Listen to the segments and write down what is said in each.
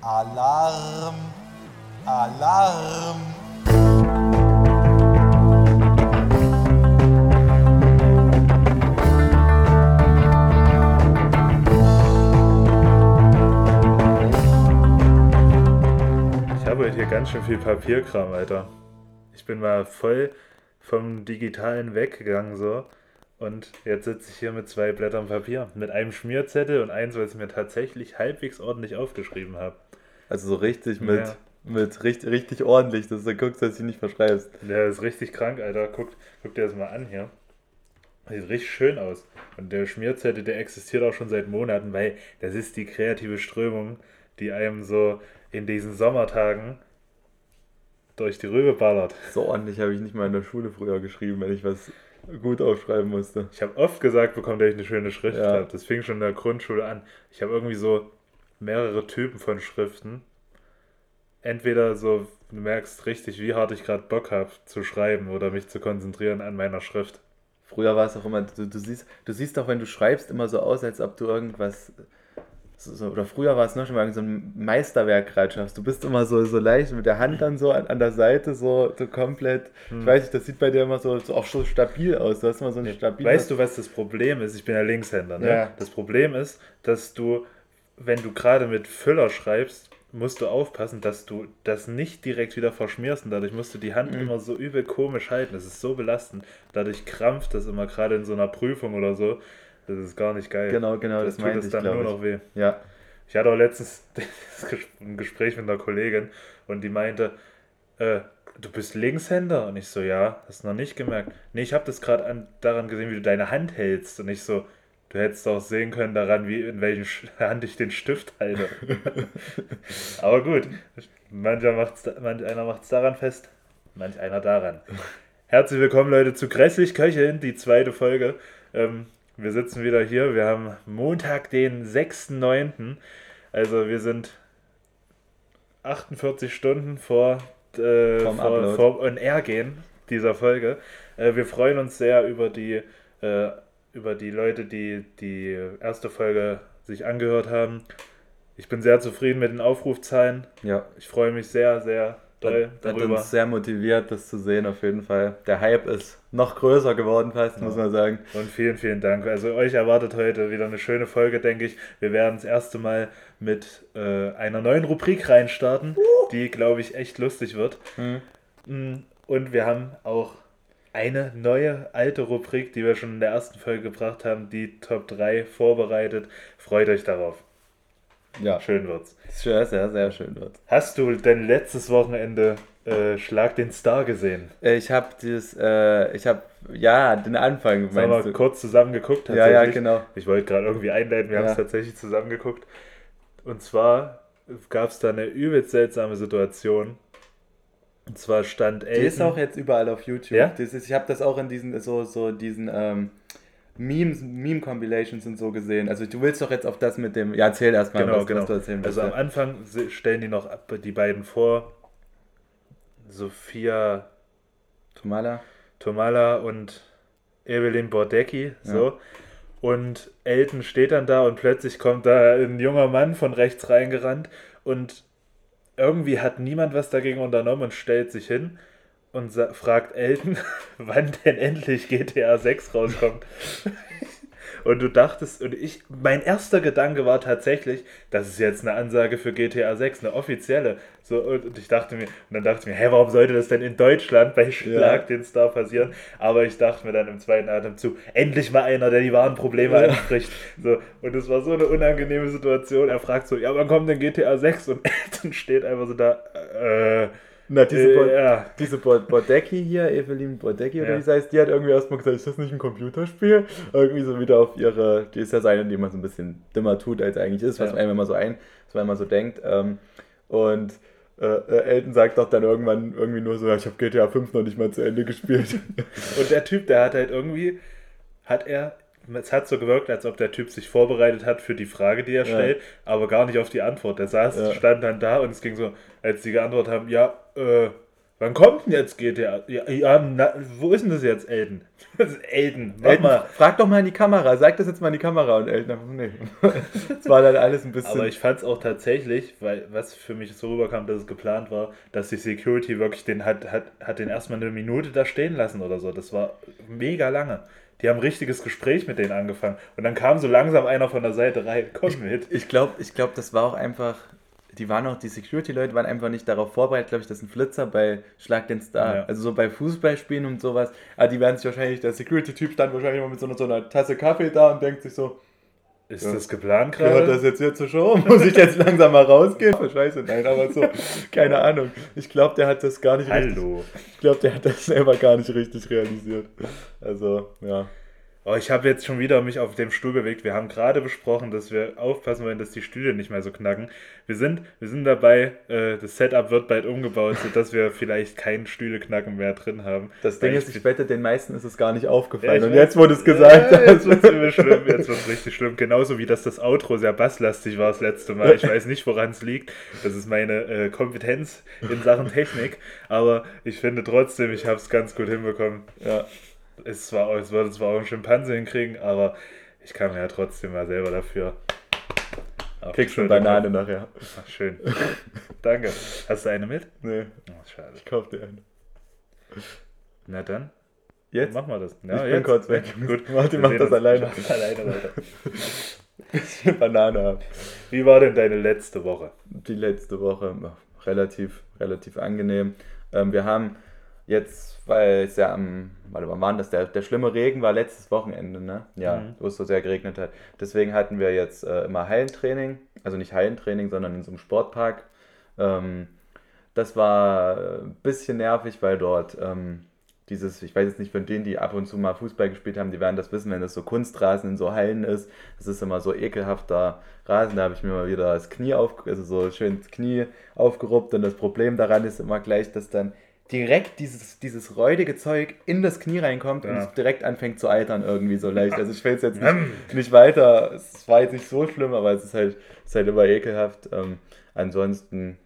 Alarm! Alarm! Ich habe hier ganz schön viel Papierkram, Alter. Ich bin mal voll vom Digitalen weggegangen so. Und jetzt sitze ich hier mit zwei Blättern Papier. Mit einem Schmierzettel und eins, was ich mir tatsächlich halbwegs ordentlich aufgeschrieben habe. Also so richtig mit, Ja. mit richtig, richtig ordentlich, dass du guckst, dass du nicht verschreibst. Der ist richtig krank, Alter. Guck, guck dir das mal an hier. Sieht richtig schön aus. Und der Schmierzettel, der existiert auch schon seit Monaten, weil das ist die kreative Strömung, die einem so in diesen Sommertagen durch die Rübe ballert. So ordentlich habe ich nicht mal in der Schule früher geschrieben, wenn ich was gut aufschreiben musste. Ich habe oft gesagt bekommen, dass ich eine schöne Schrift Ja. habe. Das fing schon in der Grundschule an. Ich habe irgendwie so mehrere Typen von Schriften. Entweder so, du merkst richtig, wie hart ich gerade Bock habe zu schreiben oder mich zu konzentrieren an meiner Schrift. Früher war es auch immer, du, du siehst, du siehst auch, wenn du schreibst, immer so aus, als ob du irgendwas. So, so, oder früher war es noch schon mal so ein Meisterwerk gerade schaffst. Du bist immer so, so leicht mit der Hand dann so an, an der Seite, so, so komplett. Hm. Ich weiß nicht, das sieht bei dir immer so, so auch so stabil aus. Du hast immer so eine stabile. Weißt du, was das Problem ist? Ich bin ja Linkshänder. Ne? Ja. Das Problem ist, dass du, wenn du gerade mit Füller schreibst, musst du aufpassen, dass du das nicht direkt wieder verschmierst und dadurch musst du die Hand Mhm. immer so übel komisch halten. Das ist so belastend. Dadurch krampft das immer gerade in so einer Prüfung oder so. Das ist gar nicht geil. Genau, genau, das das meinte es ich, dann nur ich. noch weh. Ja. Ich hatte auch letztens ein Gespräch mit einer Kollegin und die meinte, äh, du bist Linkshänder? Und ich so, ja, hast du noch nicht gemerkt. Nee, ich habe das gerade daran gesehen, wie du deine Hand hältst. Und ich so, du hättest auch sehen können daran, wie in welchen Hand ich den Stift halte. Aber gut, mancher macht's, manch einer macht es daran fest, manch einer daran. Herzlich willkommen, Leute, zu Grässlich Köcheln, die zweite Folge. Ähm, wir sitzen wieder hier. Wir haben Montag, den 6.9. Also wir sind 48 Stunden vor, äh, vor, vor On Air gehen dieser Folge. Äh, wir freuen uns sehr über die, äh, über die Leute, die die erste Folge sich angehört haben. Ich bin sehr zufrieden mit den Aufrufzahlen. Ja. Ich freue mich sehr, sehr Das hat darüber. uns sehr motiviert, das zu sehen, auf jeden Fall. Der Hype ist noch größer geworden, fast, muss man sagen. Und vielen, vielen Dank. Also euch erwartet heute wieder eine schöne Folge, denke ich. Wir werden das erste Mal mit äh, einer neuen Rubrik reinstarten, die, glaube ich, echt lustig wird. Hm. Mm, Und wir haben auch eine neue alte Rubrik, die wir schon in der ersten Folge gebracht haben, die Top 3 vorbereitet. Freut euch darauf. Ja, Schön wird's. sehr, sehr, sehr schön dort. Hast du denn letztes Wochenende äh, Schlag den Star gesehen? Äh, Ich habe dieses, äh, ich habe, ja, den Anfang, Haben wir du? kurz zusammen geguckt? Ja, ja, genau. Ich wollte gerade irgendwie einleiten, wir haben Ja. es tatsächlich zusammen geguckt. Und zwar gab es da eine übelst seltsame Situation. Und zwar stand Die ist Elton. auch jetzt überall auf YouTube. Ja? Das ist, ich habe das auch in diesen, so, so diesen, ähm, Memes, Meme-Compilations und so gesehen. Also du willst doch jetzt auf das mit dem, ja, erzähl erstmal, Genau, was, genau. was du erzählen willst. Also am ja. Anfang stellen die noch ab- die beiden vor. Sophia Tomala. Tomala und Evelyn Bordecki. So. Und Elton steht dann da und plötzlich kommt da ein junger Mann von rechts reingerannt und irgendwie hat niemand was dagegen unternommen und stellt sich hin und fragt Elton, wann denn endlich GTA 6 rauskommt. Und du dachtest, und ich, mein erster Gedanke war tatsächlich, das ist jetzt eine Ansage für GTA 6, eine offizielle. So, und, und ich dachte mir, und dann dachte ich mir, hä, warum sollte das denn in Deutschland bei Schlag den Star passieren? Aber ich dachte mir dann im zweiten Atemzug, endlich mal einer, der die wahren Probleme Ja. anspricht. So, und es war so eine unangenehme Situation. Er fragt so, ja, wann kommt denn GTA 6? Und Elton steht einfach so da, äh, Na, diese, Bo äh, ja. diese Bo Bodecki hier, Evelyn Bodecki oder Ja. wie sie heißt, die hat irgendwie erstmal gesagt, ist das nicht ein Computerspiel? Irgendwie so wieder auf ihre, die ist ja so eine, die man so ein bisschen dümmer tut, als eigentlich ist, was Ja. man einem immer so ein, was man immer so denkt. Ähm, und äh, äh, Elton sagt doch dann irgendwann irgendwie nur so, ich habe GTA 5 noch nicht mal zu Ende gespielt. Und der Typ, der hat halt irgendwie, hat er, es hat so gewirkt, als ob der Typ sich vorbereitet hat für die Frage, die er Ja. stellt, aber gar nicht auf die Antwort. Der saß, Ja. stand dann da und es ging so, als die geantwortet haben, ja, äh, Wann kommt denn jetzt GTA? Ja, ja na, wo ist denn das jetzt, Elton? Das ist Elton, mach Elton, mal. frag doch mal in die Kamera, sag das jetzt mal in die Kamera und Elton einfach, nee. Das war dann alles ein bisschen. Aber ich fand es auch tatsächlich, weil was für mich so rüberkam, dass es geplant war, dass die Security wirklich den hat, hat, hat den erstmal eine Minute da stehen lassen oder so. Das war mega lange. Die haben ein richtiges Gespräch mit denen angefangen. Und dann kam so langsam einer von der Seite rein, komm mit. Ich glaube, ich glaub, das war auch einfach. Die waren auch, die Security-Leute waren einfach nicht darauf vorbereitet, glaube ich, dass ein Flitzer bei Schlag den Star, Ja. also so bei Fußballspielen und sowas, aber die werden sich wahrscheinlich, der Security-Typ stand wahrscheinlich immer mit so einer, so einer Tasse Kaffee da und denkt sich so, Ist Ja. das geplant gehört gerade? das jetzt hier zur Show? Muss ich jetzt langsam mal rausgehen? Oh, Scheiße, nein, aber so, keine Ahnung. Ich glaube, der hat das gar nicht richtig, Hallo. ich glaube, der hat das selber gar nicht richtig realisiert. Also, ja. Oh, ich habe jetzt schon wieder mich auf dem Stuhl bewegt. Wir haben gerade besprochen, dass wir aufpassen wollen, dass die Stühle nicht mehr so knacken. Wir sind, wir sind dabei, äh, das Setup wird bald umgebaut, sodass wir vielleicht keinen Stühleknacken mehr drin haben. Das Ding Weil ist, ich wette, den meisten ist es gar nicht Ja, aufgefallen. ich und jetzt, du es gesagt ja. Jetzt wird es schlimm, jetzt wird es richtig schlimm. Genauso wie dass das Outro sehr basslastig war das letzte Mal. Ich weiß nicht, woran es liegt. Das ist meine äh, Kompetenz in Sachen Technik. Aber ich finde trotzdem, ich habe es ganz gut hinbekommen. Ja. Es, war, es würde zwar auch ein Schimpanse hinkriegen, aber ich kann mir ja trotzdem mal selber dafür. Kriegst du eine Banane nachher. Ach, schön. Danke. Hast du eine mit? Nee, Oh, schade. ich kauf dir eine. Na dann, Jetzt? machen wir das. Ich bin kurz weg. Gut. Martin macht das alleine. Ich mach's alleine weiter. Ich Banane habe. Wie war denn deine letzte Woche? Die letzte Woche relativ, relativ angenehm. Ähm, wir haben jetzt, weil es ja am, warte, wann war das? Der, der schlimme Regen war letztes Wochenende, ne? Ja, Mhm. wo es so sehr geregnet hat. Deswegen hatten wir jetzt äh, immer Hallentraining, also nicht Hallentraining, sondern in so einem Sportpark. Ähm, das war äh, ein bisschen nervig, weil dort ähm, dieses, ich weiß jetzt nicht von denen, die ab und zu mal Fußball gespielt haben, die werden das wissen, wenn das so Kunstrasen in so Hallen ist. Das ist immer so ekelhafter Rasen. Da habe ich mir mal wieder das Knie auf, also so schön das Knie aufgeruppt. Und das Problem daran ist immer gleich, dass dann direkt dieses, dieses räudige Zeug in das Knie reinkommt und Ja. es direkt anfängt zu eitern irgendwie so leicht. Also ich will es jetzt nicht, nicht weiter, es war jetzt nicht so schlimm, aber es ist halt, es ist halt immer ekelhaft. Ähm, ansonsten,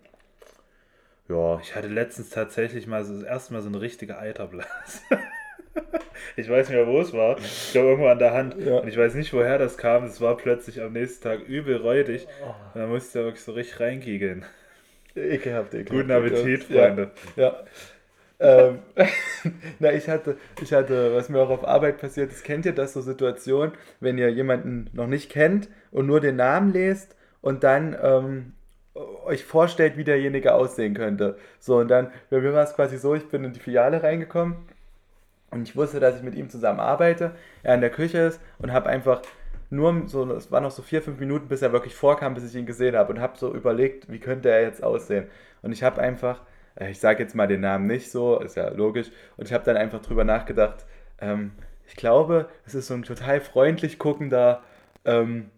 ja, Ich hatte letztens tatsächlich mal so das erste Mal so eine richtige Eiterblase. ich weiß nicht mehr, wo es war. Ich glaube, irgendwo an der Hand. Ja. Und ich weiß nicht, woher das kam. Es war plötzlich am nächsten Tag übel räudig. Und da musste ich da wirklich so richtig reingiegeln. Ekelhaft, ekelhaft. Guten Appetit, ekelhaft. Ja. Freunde. Ja. ähm, na, ich hatte, ich hatte, was mir auch auf Arbeit passiert ist, kennt ihr das so Situationen, wenn ihr jemanden noch nicht kennt und nur den Namen lest und dann ähm, euch vorstellt, wie derjenige aussehen könnte. So, und dann, bei mir war es quasi so, ich bin in die Filiale reingekommen und ich wusste, dass ich mit ihm zusammen arbeite, er in der Küche ist und habe einfach nur so, es waren noch so vier, fünf Minuten, bis er wirklich vorkam, bis ich ihn gesehen habe und habe so überlegt, wie könnte er jetzt aussehen. Und ich habe einfach, äh, ich sage jetzt mal den Namen nicht so, ist ja logisch, und ich habe dann einfach drüber nachgedacht, ähm, ich glaube, es ist so ein total freundlich guckender, ähm,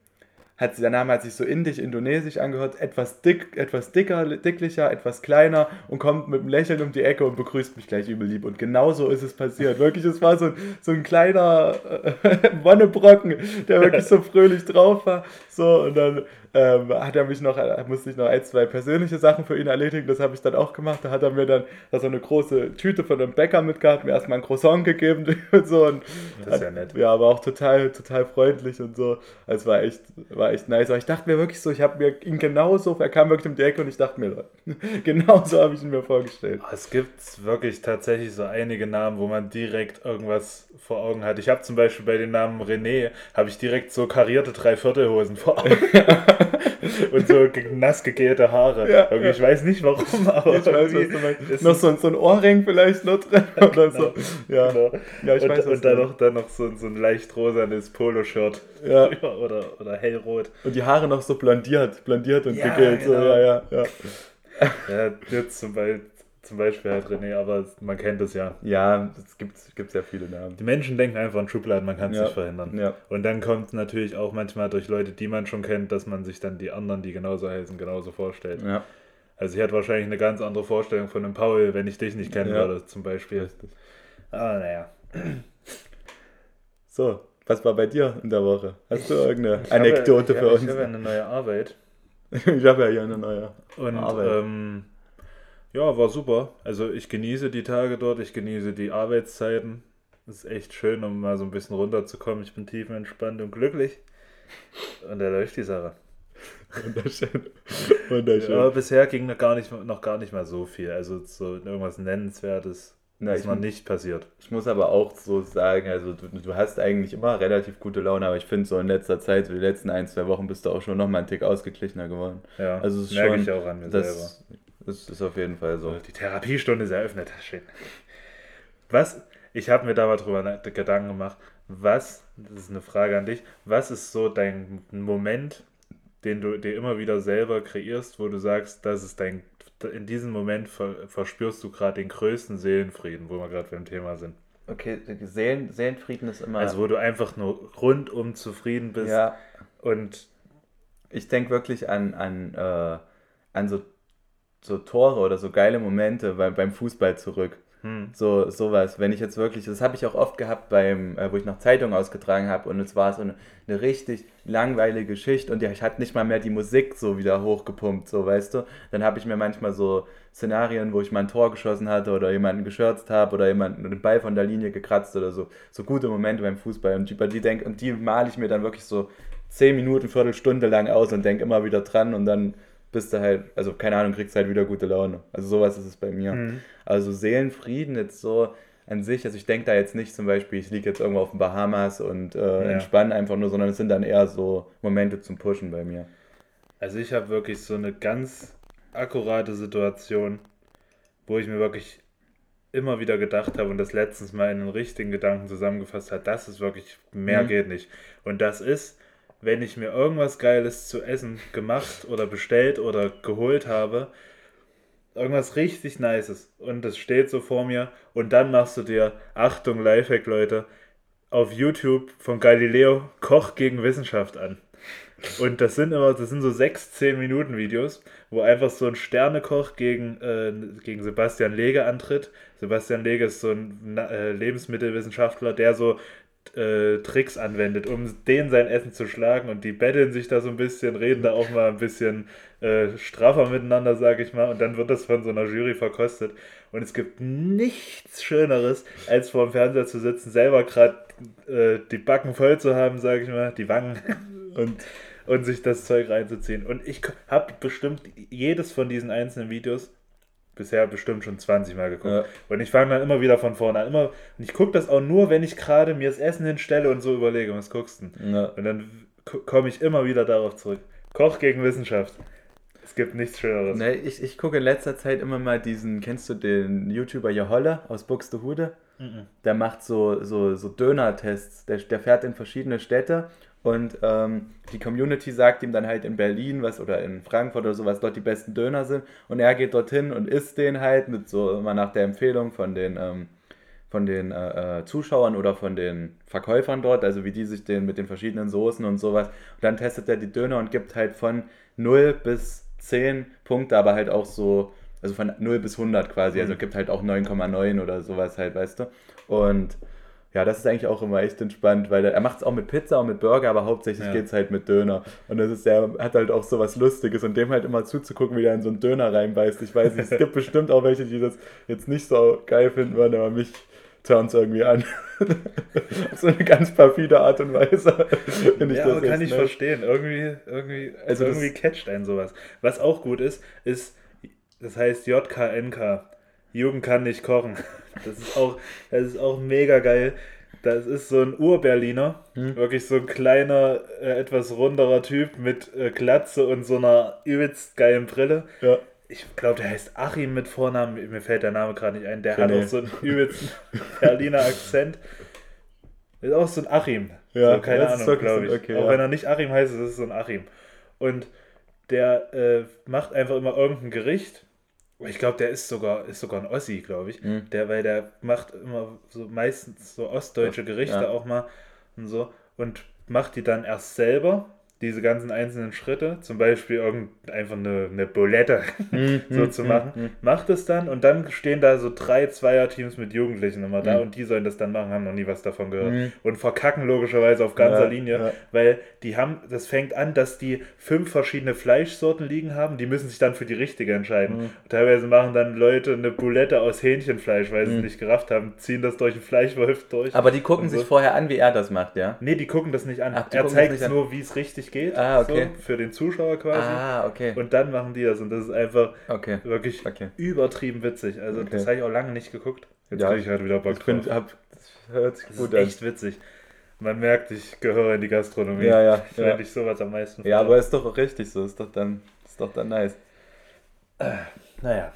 hat, der Name hat sich so indisch, indonesisch angehört, etwas dick, etwas dicker, dicklicher, etwas kleiner und kommt mit einem Lächeln um die Ecke und begrüßt mich gleich übel lieb. Und genau so ist es passiert. Wirklich, es war so, so ein kleiner Wonnebrocken, der wirklich so fröhlich drauf war. So, und dann ähm, hat er mich noch, äh, musste ich noch ein, zwei persönliche Sachen für ihn erledigen. Das habe ich dann auch gemacht. Da hat er mir dann da so eine große Tüte von einem Bäcker mitgehabt, mir erstmal ein Croissant gegeben und so. Und Das ist ja nett. ja, aber auch total, total freundlich und so. Also es war echt, war echt nice. Aber ich dachte mir wirklich so, ich habe mir ihn genauso, er kam wirklich um die Ecke und ich dachte mir, genauso habe ich ihn mir vorgestellt. Es gibt wirklich tatsächlich so einige Namen, wo man direkt irgendwas vor Augen hat. Ich habe zum Beispiel bei dem Namen René, habe ich direkt so karierte Dreiviertelhosen vor Augen. Und so nass gegelte Haare. Ja, ja. Ich weiß nicht warum, aber Ich weiß, was du meinst. Noch so, ein- so ein Ohrring vielleicht noch drin oder so. Ja, Genau. ja ich und, weiß, was und dann noch, dann noch so, ein- so ein leicht rosanes Poloshirt. Ja. oder, oder hellrot. Und die Haare noch so blondiert, blondiert und Ja, gegelt. So, genau. ja, ja, ja. Ja, jetzt zum Beispiel, zum Beispiel halt René, aber man kennt es ja. Ja, es gibt, gibt sehr viele Namen. Die Menschen denken einfach in Schubladen, man kann es Ja. nicht verhindern. Ja. Und dann kommt es natürlich auch manchmal durch Leute, die man schon kennt, dass man sich dann die anderen, die genauso heißen, genauso vorstellt. Ja. Also ich hätte wahrscheinlich eine ganz andere Vorstellung von einem Paul, wenn ich dich nicht kennen Ja. würde, zum Beispiel. Aber naja. So, was war bei dir in der Woche? Hast du irgendeine Ich habe- Anekdote ich für habe, uns? Ich habe eine neue Arbeit. Ich habe ja hier eine neue. Und Arbeit. ähm, Ja, war super. Also ich genieße die Tage dort, ich genieße die Arbeitszeiten. Das ist echt schön, um mal so ein bisschen runterzukommen. Ich bin tiefenentspannt und glücklich. Und da läuft die Sache. Wunderschön. Wunderschön. aber bisher ging noch gar, nicht, noch gar nicht mal so viel. Also so irgendwas Nennenswertes Na, ist noch nicht passiert. Ich muss aber auch so sagen, also du, du hast eigentlich immer relativ gute Laune, aber ich finde so in letzter Zeit, so die letzten ein, zwei Wochen, bist du auch schon noch mal einen Tick ausgeglichener geworden. Ja, also es merke schon, ich auch an mir das, selber. Das ist auf jeden Fall so. Die Therapiestunde ist eröffnet. Schön. Was, ich habe mir da mal drüber Gedanken gemacht, was, das ist eine Frage an dich, was ist so dein Moment, den du dir immer wieder selber kreierst, wo du sagst, das ist dein, in diesem Moment verspürst du gerade den größten Seelenfrieden, wo wir gerade beim Thema sind. Okay, Seelen, Seelenfrieden ist immer. Also wo du einfach nur rundum zufrieden bist. Ja. Und ich denke wirklich an, an, äh, an so, so Tore oder so geile Momente beim, beim Fußball zurück. Hm. So sowas. Wenn ich jetzt wirklich, das habe ich auch oft gehabt beim, äh, wo ich noch Zeitung ausgetragen habe und es war so eine, eine richtig langweilige Geschichte und ja, ich hatte nicht mal mehr die Musik so wieder hochgepumpt, so weißt du. Dann habe ich mir manchmal so Szenarien, wo ich mal ein Tor geschossen hatte oder jemanden geschürzt habe oder jemanden den Ball von der Linie gekratzt oder so. So gute Momente beim Fußball und die, die denk, und die male ich mir dann wirklich so zehn Minuten, Viertelstunde lang aus und denke immer wieder dran und dann bist du halt, also keine Ahnung, kriegst halt wieder gute Laune. Also sowas ist es bei mir. Mhm. Also Seelenfrieden jetzt so an sich, also ich denke da jetzt nicht zum Beispiel, ich liege jetzt irgendwo auf den Bahamas und äh, ja. entspanne einfach nur, sondern es sind dann eher so Momente zum Pushen bei mir. Also ich habe wirklich so eine ganz akkurate Situation, wo ich mir wirklich immer wieder gedacht habe und das letztens mal in den richtigen Gedanken zusammengefasst hat, das ist wirklich, mehr mhm. geht nicht. Und das ist, wenn ich mir irgendwas Geiles zu essen gemacht oder bestellt oder geholt habe, irgendwas richtig Nices und das steht so vor mir und dann machst du dir, Achtung, Lifehack, Leute, auf YouTube von Galileo Koch gegen Wissenschaft an. Und das sind immer, das sind so sechs, zehn Minuten Videos, wo einfach so ein Sternekoch gegen, äh, gegen Sebastian Lege antritt. Sebastian Lege ist so ein äh, Lebensmittelwissenschaftler, der so äh, Tricks anwendet, um den sein Essen zu schlagen und die betteln sich da so ein bisschen, reden da auch mal ein bisschen äh, straffer miteinander, sage ich mal, und dann wird das von so einer Jury verkostet. Und es gibt nichts Schöneres, als vor dem Fernseher zu sitzen, selber gerade äh, die Backen voll zu haben, sage ich mal, die Wangen und, und sich das Zeug reinzuziehen. Und ich habe bestimmt jedes von diesen einzelnen Videos bisher bestimmt schon 20 Mal geguckt. Ja. Und ich fange dann immer wieder von vorne an. Immer, und ich gucke das auch nur, wenn ich gerade mir das Essen hinstelle und so überlege, was guckst du ja. Und dann komme ich immer wieder darauf zurück. Koch gegen Wissenschaft. Es gibt nichts Schöneres. Nee, ich, ich gucke in letzter Zeit immer mal diesen, kennst du den YouTuber Joholle aus Buxtehude? Mhm. Der macht so, so, so Döner-Tests. Der, der fährt in verschiedene Städte und ähm, die Community sagt ihm dann halt in Berlin was oder in Frankfurt oder so, was dort die besten Döner sind. Und er geht dorthin und isst den halt mit so immer nach der Empfehlung von den, ähm, von den äh, äh, Zuschauern oder von den Verkäufern dort, also wie die sich den mit den verschiedenen Soßen und sowas. Und dann testet er die Döner und gibt halt von 0 bis 10 Punkte, aber halt auch so, also von 0 bis 100 quasi. Also mhm. gibt halt auch 9,9 oder sowas halt, weißt du. Und ja, das ist eigentlich auch immer echt entspannt, weil er, macht es auch mit Pizza und mit Burger, aber hauptsächlich ja. geht es halt mit Döner. Und das ist, er hat halt auch so was Lustiges und dem halt immer zuzugucken, wie er in so einen Döner reinbeißt. Ich weiß nicht, es gibt bestimmt auch welche, die das jetzt nicht so geil finden würden, aber mich turnt es irgendwie an. Auf so eine ganz perfide Art und Weise. ich ja, aber kann ich nett. verstehen. Irgendwie, irgendwie, also irgendwie catcht einen sowas. Was auch gut ist, ist, das heißt JKNK. Jugend kann nicht kochen. Das ist auch, das ist auch mega geil. Das ist so ein Ur-Berliner, hm. wirklich so ein kleiner, äh, etwas runderer Typ mit äh, Glatze und so einer übelst geilen Brille. Ja. Ich glaube, der heißt Achim mit Vornamen, mir fällt der Name gerade nicht ein. Der hat auch so einen übelsten Berliner Akzent. Ist auch so ein Achim. Ja, so, keine Ahnung, glaube ich. Okay, auch ja. wenn er nicht Achim heißt, ist es so ein Achim. Und der äh, macht einfach immer irgendein Gericht ich glaube, der ist sogar, ist sogar ein Ossi, glaube ich. Mhm. Der, weil der macht immer so meistens so ostdeutsche Gerichte ja. auch mal und so. Und macht die dann erst selber. Diese ganzen einzelnen Schritte, zum Beispiel irgend, einfach eine, eine Bulette Mhm, so zu machen, macht es dann und dann stehen da so drei Zweierteams mit Jugendlichen immer da Mhm. und die sollen das dann machen, haben noch nie was davon gehört Mhm. und verkacken logischerweise auf ganzer Ja, Linie, ja. weil die haben, das fängt an, dass die fünf verschiedene Fleischsorten liegen haben, die müssen sich dann für die richtige entscheiden. Mhm. Teilweise machen dann Leute eine Bulette aus Hähnchenfleisch, weil sie es Mhm. nicht gerafft haben, ziehen das durch den Fleischwolf durch. Aber die gucken so. sich vorher an, wie er das macht, ja? Nee, die gucken das nicht an. Ach, er zeigt an. nur, wie es richtig geht. Ah, okay. So, für den Zuschauer quasi. Ah, okay. Und dann machen die das. Und das ist einfach Okay. wirklich Okay. übertrieben witzig. Also, das habe ich auch lange nicht geguckt. Jetzt Ja, kriege ich halt wieder Bock Ich drauf. hab, das hört sich Das gut ist an. echt witzig. Man merkt, ich gehöre in die Gastronomie. Ja, ja, Wenn ja. ich sowas am meisten Ja, aber ist doch auch richtig so. Ist doch dann, ist doch dann nice. Naja.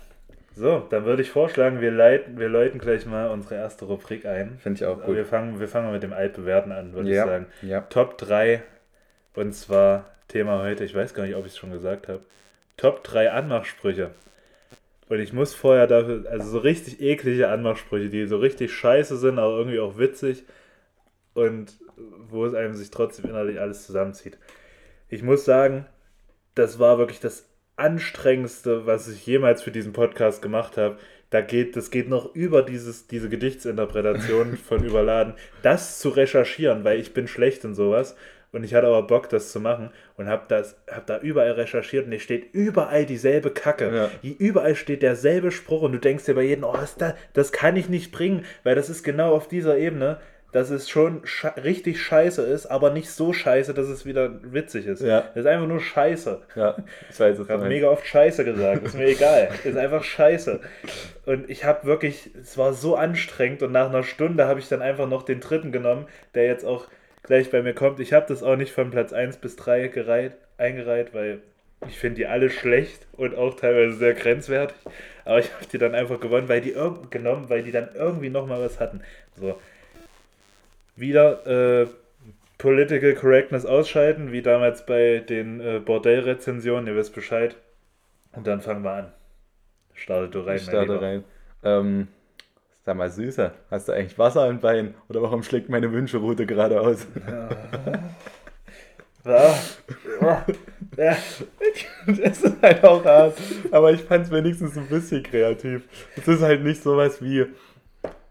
So, dann würde ich vorschlagen, wir, leiten, wir läuten gleich mal unsere erste Rubrik ein. Finde ich auch Wir gut. fangen, wir fangen mal mit dem Altbewerten an, würde Ja. ich sagen. Ja. Top 3. Und zwar Thema heute, ich weiß gar nicht, ob ich es schon gesagt habe. Top 3 Anmachsprüche. Und ich muss vorher dafür, also so richtig eklige Anmachsprüche, die so richtig scheiße sind, aber irgendwie auch witzig. Und wo es einem sich trotzdem innerlich alles zusammenzieht. Ich muss sagen, das war wirklich das anstrengendste, was ich jemals für diesen Podcast gemacht habe. Da geht, das geht noch über dieses, diese Gedichtsinterpretation von Überladen, das zu recherchieren, weil ich bin schlecht in sowas. Und ich hatte aber Bock, das zu machen und habe das, hab da überall recherchiert und es steht überall dieselbe Kacke. Ja. Überall steht derselbe Spruch und du denkst dir bei jedem, oh, ist da, das kann ich nicht bringen, weil das ist genau auf dieser Ebene, dass es schon sche richtig scheiße ist, aber nicht so scheiße, dass es wieder witzig ist. Ja. Das ist einfach nur scheiße. Ja, es Ich habe mega oft Scheiße gesagt, ist mir egal. Ist einfach Scheiße. Und ich habe wirklich, es war so anstrengend und nach einer Stunde habe ich dann einfach noch den dritten genommen, der jetzt auch gleich bei mir kommt. Ich habe das auch nicht von Platz 1 bis 3 gereiht, eingereiht, weil ich finde die alle schlecht und auch teilweise sehr grenzwertig. Aber ich habe die dann einfach gewonnen, weil die genommen, weil die dann irgendwie nochmal was hatten. So. Wieder äh, Political Correctness ausschalten, wie damals bei den äh, Bordellrezensionen, ihr wisst Bescheid. Und dann fangen wir an. Startet du rein, Ich starte rein. Ähm, sag mal, Süßer, hast du eigentlich Wasser im Bein? Oder warum schlägt meine Wünscheroute geradeaus? Ja. Ja. das ist halt auch hart. Aber ich fand es wenigstens ein bisschen kreativ. Es ist halt nicht sowas wie,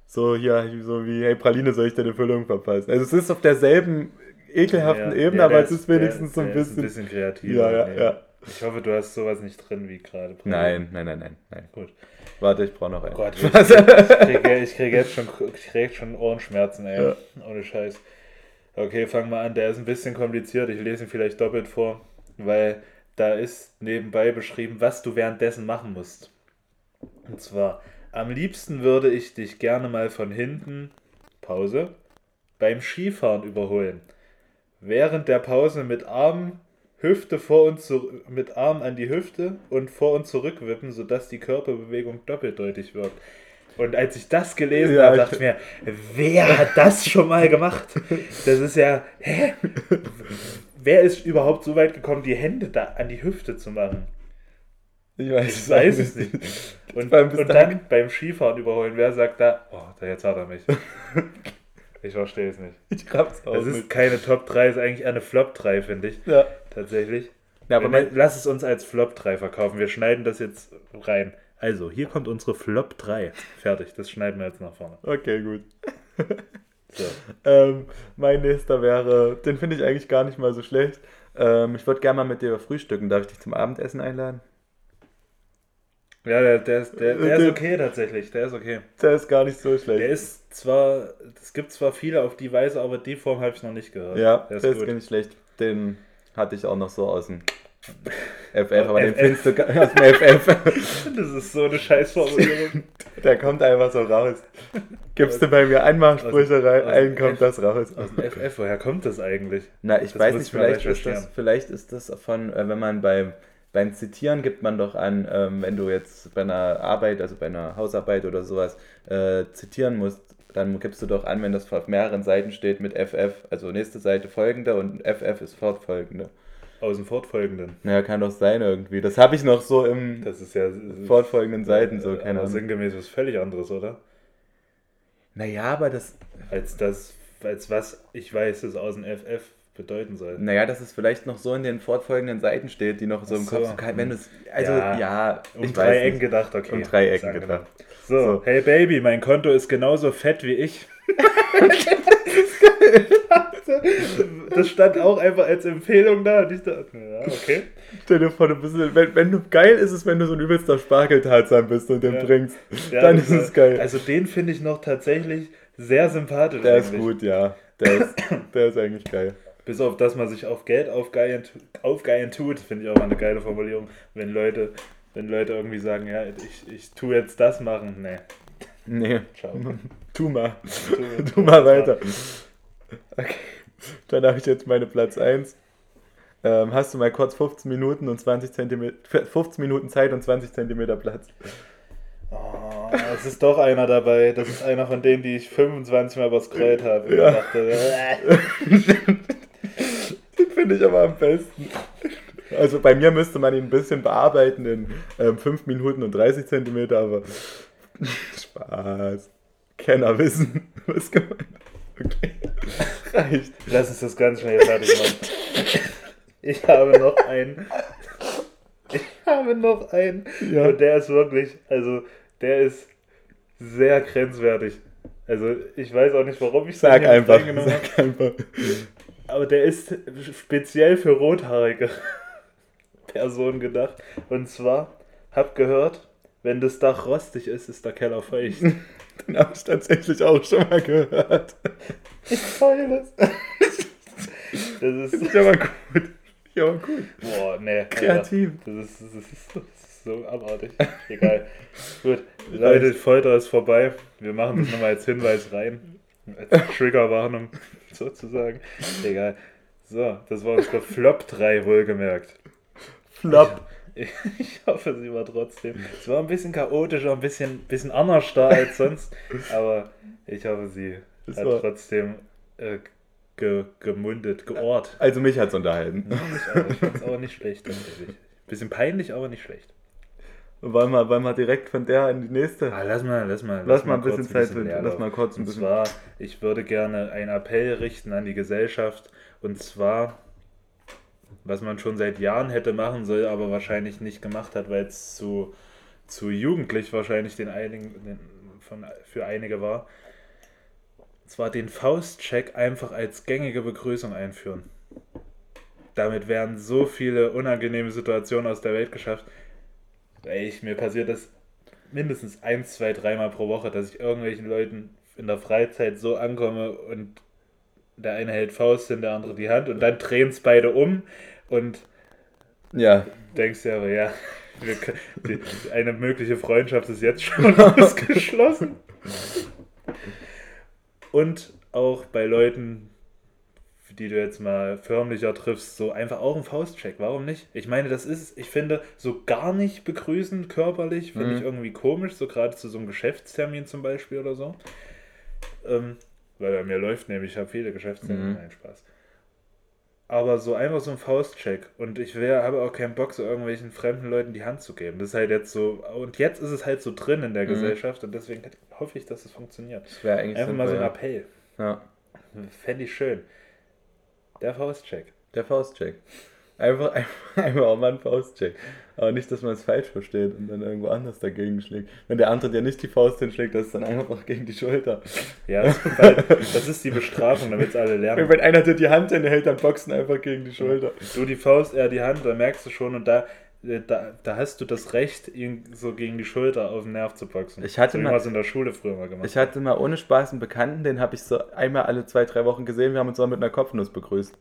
so hier, so wie, hey Praline, soll ich deine Füllung verpassen? Also es ist auf derselben ekelhaften Ja, Ebene, ja, aber es ist wenigstens so ein bisschen. ein bisschen kreativ. Ja, ja, ja. Ich hoffe, du hast sowas nicht drin wie gerade. Nein, nein, nein, nein, nein. Gut. Warte, ich brauche noch einen. Oh Gott, ich kriege ich krieg jetzt schon, ich krieg schon Ohrenschmerzen, ey. Ja. Ohne Scheiß. Okay, fangen wir an. Der ist ein bisschen kompliziert. Ich lese ihn vielleicht doppelt vor, weil da ist nebenbei beschrieben, was du währenddessen machen musst. Und zwar, am liebsten würde ich dich gerne mal von hinten, Pause, beim Skifahren überholen. Während der Pause mit Armen, Hüfte vor und zu, mit Arm an die Hüfte und vor und zurück wippen, sodass die Körperbewegung doppeldeutig wird. Und als ich das gelesen Ja, habe, dachte ich mir, wer hat das schon mal gemacht? Das ist ja, hä? Wer ist überhaupt so weit gekommen, die Hände da an die Hüfte zu machen? Ich weiß, Ich weiß es nicht. Und, und dann beim Skifahren überholen, wer sagt da, oh, da jetzt hat er mich. Ich verstehe es nicht. Ich raff's auch Das ist nicht. keine Top 3, ist eigentlich eine Flop 3, finde ich. Ja. Tatsächlich. ja, aber mein, lass es uns als Flop 3 verkaufen. Wir schneiden das jetzt rein. Also, hier kommt unsere Flop 3. Fertig, das schneiden wir jetzt nach vorne. Okay, gut. So. Ähm, mein nächster wäre, den finde ich eigentlich gar nicht mal so schlecht. Ähm, ich würde gerne mal mit dir frühstücken. Darf ich dich zum Abendessen einladen? Ja, der, der, ist, der, der ist okay tatsächlich. Der ist okay. Der ist gar nicht so schlecht. Der ist zwar, es gibt zwar viele auf die Weise, aber die Form habe ich noch nicht gehört. ja, der ist der ist gar nicht schlecht. Den hatte ich auch noch so aus dem FF, aber den findest du gar- aus dem FF. Das ist so eine Scheißformulierung. Der kommt einfach so raus. Gibst du bei mir Anmachsprüche rein, dem kommt das raus. Aus dem FF, woher kommt das eigentlich? Na, ich Das weiß nicht, vielleicht ist, das, vielleicht ist das von, äh, wenn man beim, beim Zitieren gibt man doch an, ähm, wenn du jetzt bei einer Arbeit, also bei einer Hausarbeit oder sowas, äh, zitieren musst, dann gibst du doch an, wenn das auf mehreren Seiten steht mit FF, also nächste Seite folgende und FF ist fortfolgende. Aus dem Fortfolgenden. Naja, kann doch sein irgendwie. Das habe ich noch so im Das ist ja. fortfolgenden Seiten so, keine aber Ahnung. sinngemäß was völlig anderes, oder? Naja, aber das, Als das, als was ich weiß, ist aus dem FF bedeuten soll. Naja, dass es vielleicht noch so in den fortfolgenden Seiten steht, die noch so im Ach so. Kopf so wenn es Also, Ja. ja, Um ich drei weiß Ecken nicht. gedacht, okay. Um drei Ecken gedacht. So, So. hey Baby, mein Konto ist genauso fett wie ich. das stand auch einfach als Empfehlung da und ich dachte, ja, okay. Stell dir vor, du bist, wenn, wenn du geil ist es, wenn du so ein übelster Spargeltarzan bist und den Ja. bringst. Ja, Dann ist es geil. Also den finde ich noch tatsächlich sehr sympathisch. Der ist eigentlich. gut, ja. Der ist, der ist eigentlich geil. Bis auf, dass man sich auf Geld aufgeilen tut, finde ich auch mal eine geile Formulierung. Wenn Leute, wenn Leute irgendwie sagen, ja, ich, ich tue jetzt das machen. Nee, Nee, ciao. tu mal. Tu- Tu mal weiter. Okay, dann habe ich jetzt meine Platz 1. Ähm, hast du mal kurz 15 Minuten und 20 Zentimeter, 15 Minuten Zeit und 20 Zentimeter Platz? Oh, es ist doch einer dabei. Das ist einer von denen, die ich 25 Mal überscrollt habe. Ja. dachte, äh, finde ich aber am besten. Also bei mir müsste man ihn ein bisschen bearbeiten in ähm, 5 Minuten und 30 Zentimeter, aber Spaß. Kenner wissen, was gemeint Okay, reicht. lass uns das ganz schnell fertig machen. Ich habe noch einen. Ich habe noch einen. Ja. Und der ist wirklich, also der ist sehr grenzwertig. Also ich weiß auch nicht, warum ich Sag einfach, sag einfach. Aber der ist speziell für rothaarige Personen gedacht. Und zwar, hab gehört, wenn das Dach rostig ist, ist der Keller feucht. Den habe ich tatsächlich auch schon mal gehört. Ich heule. Das ist. Ist aber gut. Aber gut. Boah, nee. Alter. Kreativ. Das ist, das, ist, so- das ist so abartig. Egal. Gut. Leute, Folter ist vorbei. Wir machen das nochmal als Hinweis rein. Als Triggerwarnung sozusagen. Egal. So, das war unsere Flop 3 wohlgemerkt. Flop. Ich, ich hoffe, sie war trotzdem. Es war ein bisschen chaotischer, ein bisschen, bisschen anders da als sonst. Aber ich hoffe, sie Das hat trotzdem äh, ge, gemundet, geohrt. Also mich hat es unterhalten. Ja, mich auch. Ich fand's aber nicht schlecht, tatsächlich. Bisschen peinlich, aber nicht schlecht. Wollen wir, wollen wir direkt von der in die nächste? Ah, lass mal, lass mal. Lass mal ein bisschen Zeit für- Leerlauf. lass mal kurz ein Und bisschen- zwar, ich würde gerne einen Appell richten an die Gesellschaft. Und zwar, was man schon seit Jahren hätte machen soll, aber wahrscheinlich nicht gemacht hat, weil es zu, zu jugendlich wahrscheinlich den einigen, den, von, für einige war. Und zwar den Faustcheck einfach als gängige Begrüßung einführen. Damit werden so viele unangenehme Situationen aus der Welt geschafft. Ey, ich, mir passiert das mindestens ein, zwei, dreimal pro Woche, dass ich irgendwelchen Leuten in der Freizeit so ankomme und der eine hält Faust hin, der andere die Hand und dann drehen es beide um und Ja. denkst dir aber, ja, die, eine mögliche Freundschaft ist jetzt schon ausgeschlossen. Und auch bei Leuten, die du jetzt mal förmlicher triffst, so einfach auch ein Faustcheck. Warum nicht? Ich meine, das ist, ich finde, so gar nicht begrüßen körperlich, finde Mhm. ich irgendwie komisch, so gerade zu so einem Geschäftstermin zum Beispiel oder so. Ähm, weil bei mir läuft nämlich, ich habe viele Geschäftstermine, Mhm. nein, Spaß. Aber so einfach so ein Faustcheck. Und ich wär, habe auch keinen Bock, so irgendwelchen fremden Leuten die Hand zu geben. Das ist halt jetzt so. Und jetzt ist es halt so drin in der Mhm. Gesellschaft und deswegen hoffe ich, dass es funktioniert. Das wäre eigentlich Einfach mal so ein Appell. ja. Fände ich schön. Der Faustcheck. Der Faustcheck. Einfach, einfach, einfach auch mal ein Faustcheck. Aber nicht, dass man es falsch versteht und dann irgendwo anders dagegen schlägt. Wenn der andere dir nicht die Faust hinschlägt, das ist dann einfach gegen die Schulter. Ja, das, ist halt, das ist die Bestrafung, damit es alle lernen. Wenn einer dir die Hand hinhält, dann boxen einfach gegen die Schulter. Du die Faust, er die Hand, dann merkst du schon und da, da, da hast du das Recht, ihn so gegen die Schulter auf den Nerv zu boxen. Ich hatte so mal- in der Schule früher mal gemacht Ich hatte mal ohne Spaß einen Bekannten, den habe ich so einmal alle zwei, drei Wochen gesehen. Wir haben uns mal mit einer Kopfnuss begrüßt.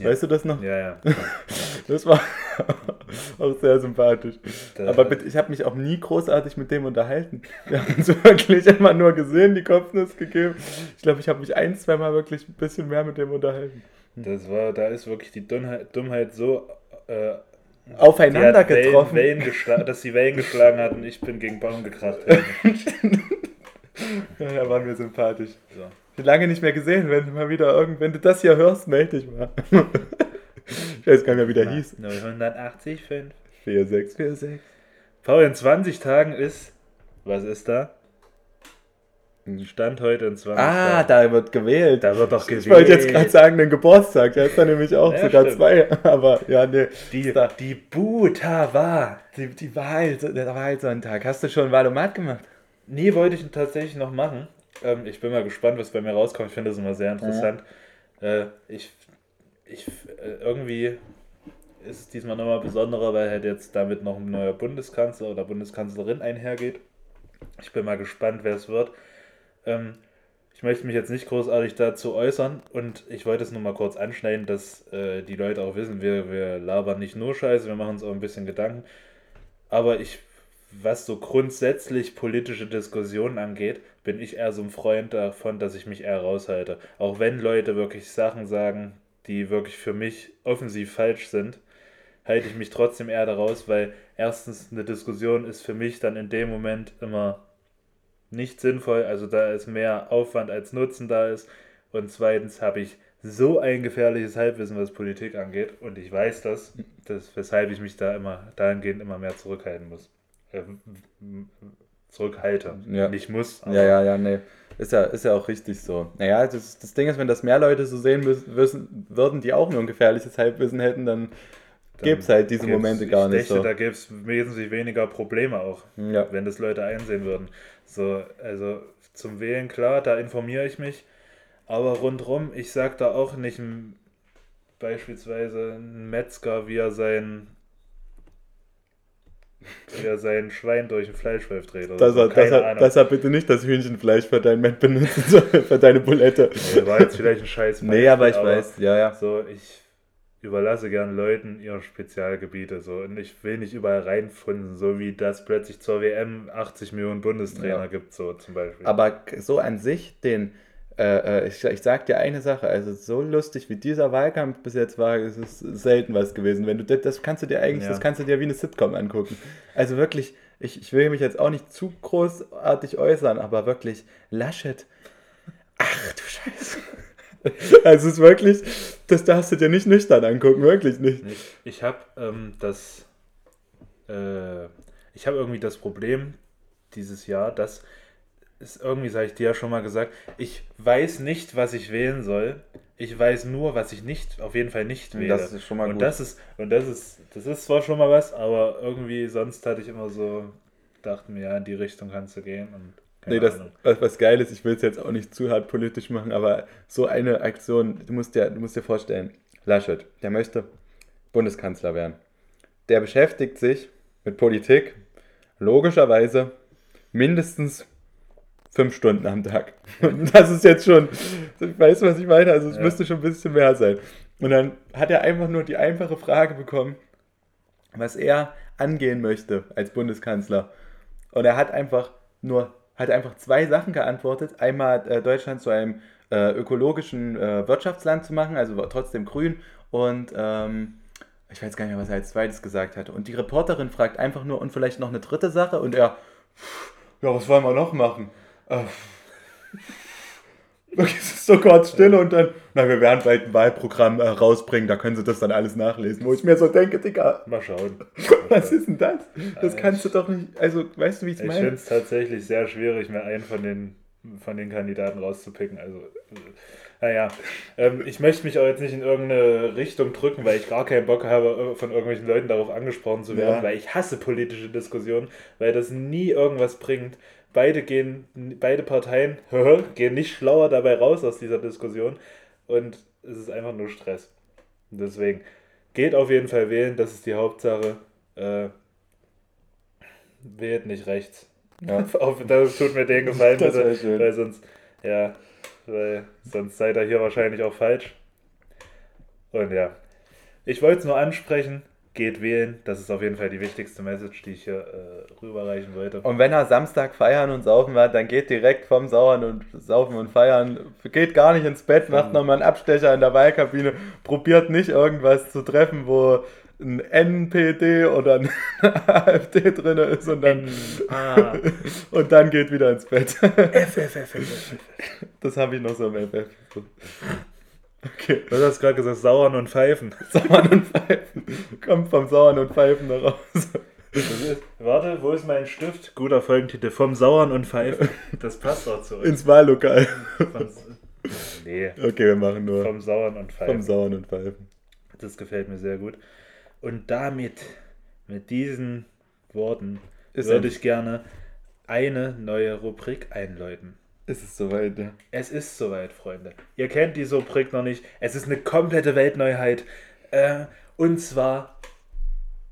Ja. Weißt du das noch? Ja, ja. Das war auch sehr sympathisch. Da- Aber bitte, ich habe mich auch nie großartig mit dem unterhalten. Wir haben uns wirklich immer nur gesehen, die Kopfnuss gegeben. Ich glaube, ich habe mich ein, zweimal wirklich ein bisschen mehr mit dem unterhalten. Das war, da ist wirklich die Dummheit, Dummheit so äh, Aufeinander Wellen, getroffen. Wellen geschla- dass sie Wellen geschlagen hat und ich bin gegen Baum gekracht. Ja, er war mir sympathisch. So. Lange nicht mehr gesehen, wenn du mal wieder irgend, wenn du das hier hörst, melde dich mal. ich weiß gar nicht mehr, wie der hieß. 985. 4646. Paul, in 20 Tagen ist. Was ist da? Stand heute in 20 Ah, da wird gewählt. Da wird doch gewählt. Ich wollte jetzt gerade sagen, den Geburtstag. Der ist dann nämlich auch Ja, sogar stimmt. zwei. Aber ja, nee. Die, Da- die Butava. Die, die Wahl, der Wahlsonntag. Hast du schon Wahlomat gemacht? Nee, wollte ich tatsächlich noch machen. Ähm, ich bin mal gespannt, was bei mir rauskommt. Ich finde das immer sehr interessant. Äh, ich, ich, äh, irgendwie ist es diesmal nochmal besonderer, weil halt jetzt damit noch ein neuer Bundeskanzler oder Bundeskanzlerin einhergeht. Ich bin mal gespannt, wer es wird. Ähm, ich möchte mich jetzt nicht großartig dazu äußern und ich wollte es nur mal kurz anschneiden, dass äh, die Leute auch wissen, wir, wir labern nicht nur Scheiße, wir machen uns auch ein bisschen Gedanken. Aber ich, was so grundsätzlich politische Diskussionen angeht, bin ich eher so ein Freund davon, dass ich mich eher raushalte. Auch wenn Leute wirklich Sachen sagen, die wirklich für mich offensiv falsch sind, halte ich mich trotzdem eher daraus, weil erstens eine Diskussion ist für mich dann in dem Moment immer nicht sinnvoll, also da ist mehr Aufwand als Nutzen da ist. Und zweitens habe ich so ein gefährliches Halbwissen, was Politik angeht, und ich weiß das, das weshalb ich mich da immer dahingehend immer mehr zurückhalten muss. Äh, zurückhalte. Ja. Nicht muss, Ja, ja, ja, nee. Ist ja, ist ja auch richtig so. Naja, das, das Ding ist, wenn das mehr Leute so sehen müssen, wissen, würden, die auch nur ein gefährliches Halbwissen hätten, dann, gäbe es halt diese Momente gar ich nicht denke, so. da gäbe es wesentlich weniger Probleme auch, Ja. wenn das Leute einsehen würden. So, also zum Wählen, klar, da informiere ich mich, aber rundrum, ich sag da auch nicht beispielsweise ein Metzger, wie er sein wie er sein Schwein durch den Fleischwolf dreht oder Dass so. er, dass, er, Ahnung. dass er bitte nicht das Hühnchenfleisch für dein Met benutzen soll, für deine Bulette. Nee, war jetzt vielleicht ein scheiß Nee, aber ich Beispiel, weiß, ja, ja. So, ich überlasse gern Leuten ihre Spezialgebiete so und ich will nicht überall reinfunden, so wie das plötzlich zur WM 80 Millionen Bundestrainer Ja. gibt, so zum Beispiel. Aber so an sich, den, äh, äh, ich, ich sag dir eine Sache, also so lustig wie dieser Wahlkampf bis jetzt war, ist es selten was gewesen. Wenn du das, das kannst du dir eigentlich, Ja. das kannst du dir wie eine Sitcom angucken. Also wirklich, ich, ich will mich jetzt auch nicht zu großartig äußern, aber wirklich, Laschet. Also es ist wirklich, das darfst du dir nicht nüchtern angucken, wirklich nicht. Ich, ich habe ähm, das, äh, ich habe irgendwie das Problem dieses Jahr, dass ist irgendwie, sage ich dir ja schon mal gesagt, ich weiß nicht, was ich wählen soll. Ich weiß nur, was ich nicht, auf jeden Fall nicht wähle. Das ist schon mal und gut. das ist, und das ist, das ist zwar schon mal was, aber irgendwie sonst hatte ich immer so, dachte mir, ja, in die Richtung kannst du gehen. Und keine Nee, das, Ahnung. was, was geil ist, ich will es jetzt auch nicht zu hart politisch machen, aber so eine Aktion, du musst dir, du musst dir vorstellen, Laschet, der möchte Bundeskanzler werden. Der beschäftigt sich mit Politik, logischerweise mindestens fünf Stunden am Tag. Und das ist jetzt schon, weißt du, was ich meine? Also es Ja. müsste schon ein bisschen mehr sein. Und dann hat er einfach nur die einfache Frage bekommen, was er angehen möchte als Bundeskanzler. Und er hat einfach nur, hat einfach zwei Sachen geantwortet. Einmal äh, Deutschland zu einem äh, ökologischen äh, Wirtschaftsland zu machen, also trotzdem grün. Und ähm, ich weiß gar nicht mehr, was er als zweites gesagt hatte. Und die Reporterin fragt einfach nur, und vielleicht noch eine dritte Sache. Und er, ja, was wollen wir noch machen? Äh, Wirklich, es ist so kurz Stille und dann, na, wir werden bald ein Wahlprogramm äh, rausbringen, da können Sie das dann alles nachlesen. Wo ich mir so denke, Digga, Mal schauen. was ist denn das? Das kannst du doch nicht, also, weißt du, wie ich es Ich finde meine? es tatsächlich sehr schwierig, mir einen von den, von den Kandidaten rauszupicken. Also, äh, naja, ähm, ich möchte mich auch jetzt nicht in irgendeine Richtung drücken, weil ich gar keinen Bock habe, äh, von irgendwelchen Leuten darauf angesprochen zu werden, Ja. weil ich hasse politische Diskussionen, weil das nie irgendwas bringt. Beide gehen, beide Parteien gehen nicht schlauer dabei raus aus dieser Diskussion und es ist einfach nur Stress. Deswegen geht auf jeden Fall wählen, das ist die Hauptsache. Äh, wählt nicht rechts. Ja. Das tut mir den Gefallen, bitte, weil sonst, ja, weil sonst seid ihr hier wahrscheinlich auch falsch. Und ja, ich wollte es nur ansprechen, geht wählen, das ist auf jeden Fall die wichtigste Message, die ich hier äh, rüberreichen wollte. Und wenn er Samstag feiern und saufen war, dann geht direkt vom Sauern und Saufen und Feiern, geht gar nicht ins Bett, macht nochmal einen Abstecher in der Wahlkabine, probiert nicht irgendwas zu treffen, wo ein NPD oder ein AfD drin ist und dann, Ah, und dann geht wieder ins Bett. FFFFF. Das habe ich noch so im FF. Okay. Du hast gerade gesagt, sauern und pfeifen. Sauern und Pfeifen. Kommt vom Sauern und Pfeifen Hause. ist, warte, wo ist mein Stift? Guter Folgentitel. Vom Sauern und Pfeifen. Das passt auch zu uns. Ins Wahllokal. Von, nee. Okay, wir machen nur Vom Sauern und Pfeifen. vom Sauern und Pfeifen. Das gefällt mir sehr gut. Und damit, mit diesen Worten, Ist würde ich gerne eine neue Rubrik einläuten. Ist es soweit, ja. Es ist soweit, Freunde. Ihr kennt diese Rubrik noch nicht. Es ist eine komplette Weltneuheit. Äh, und zwar,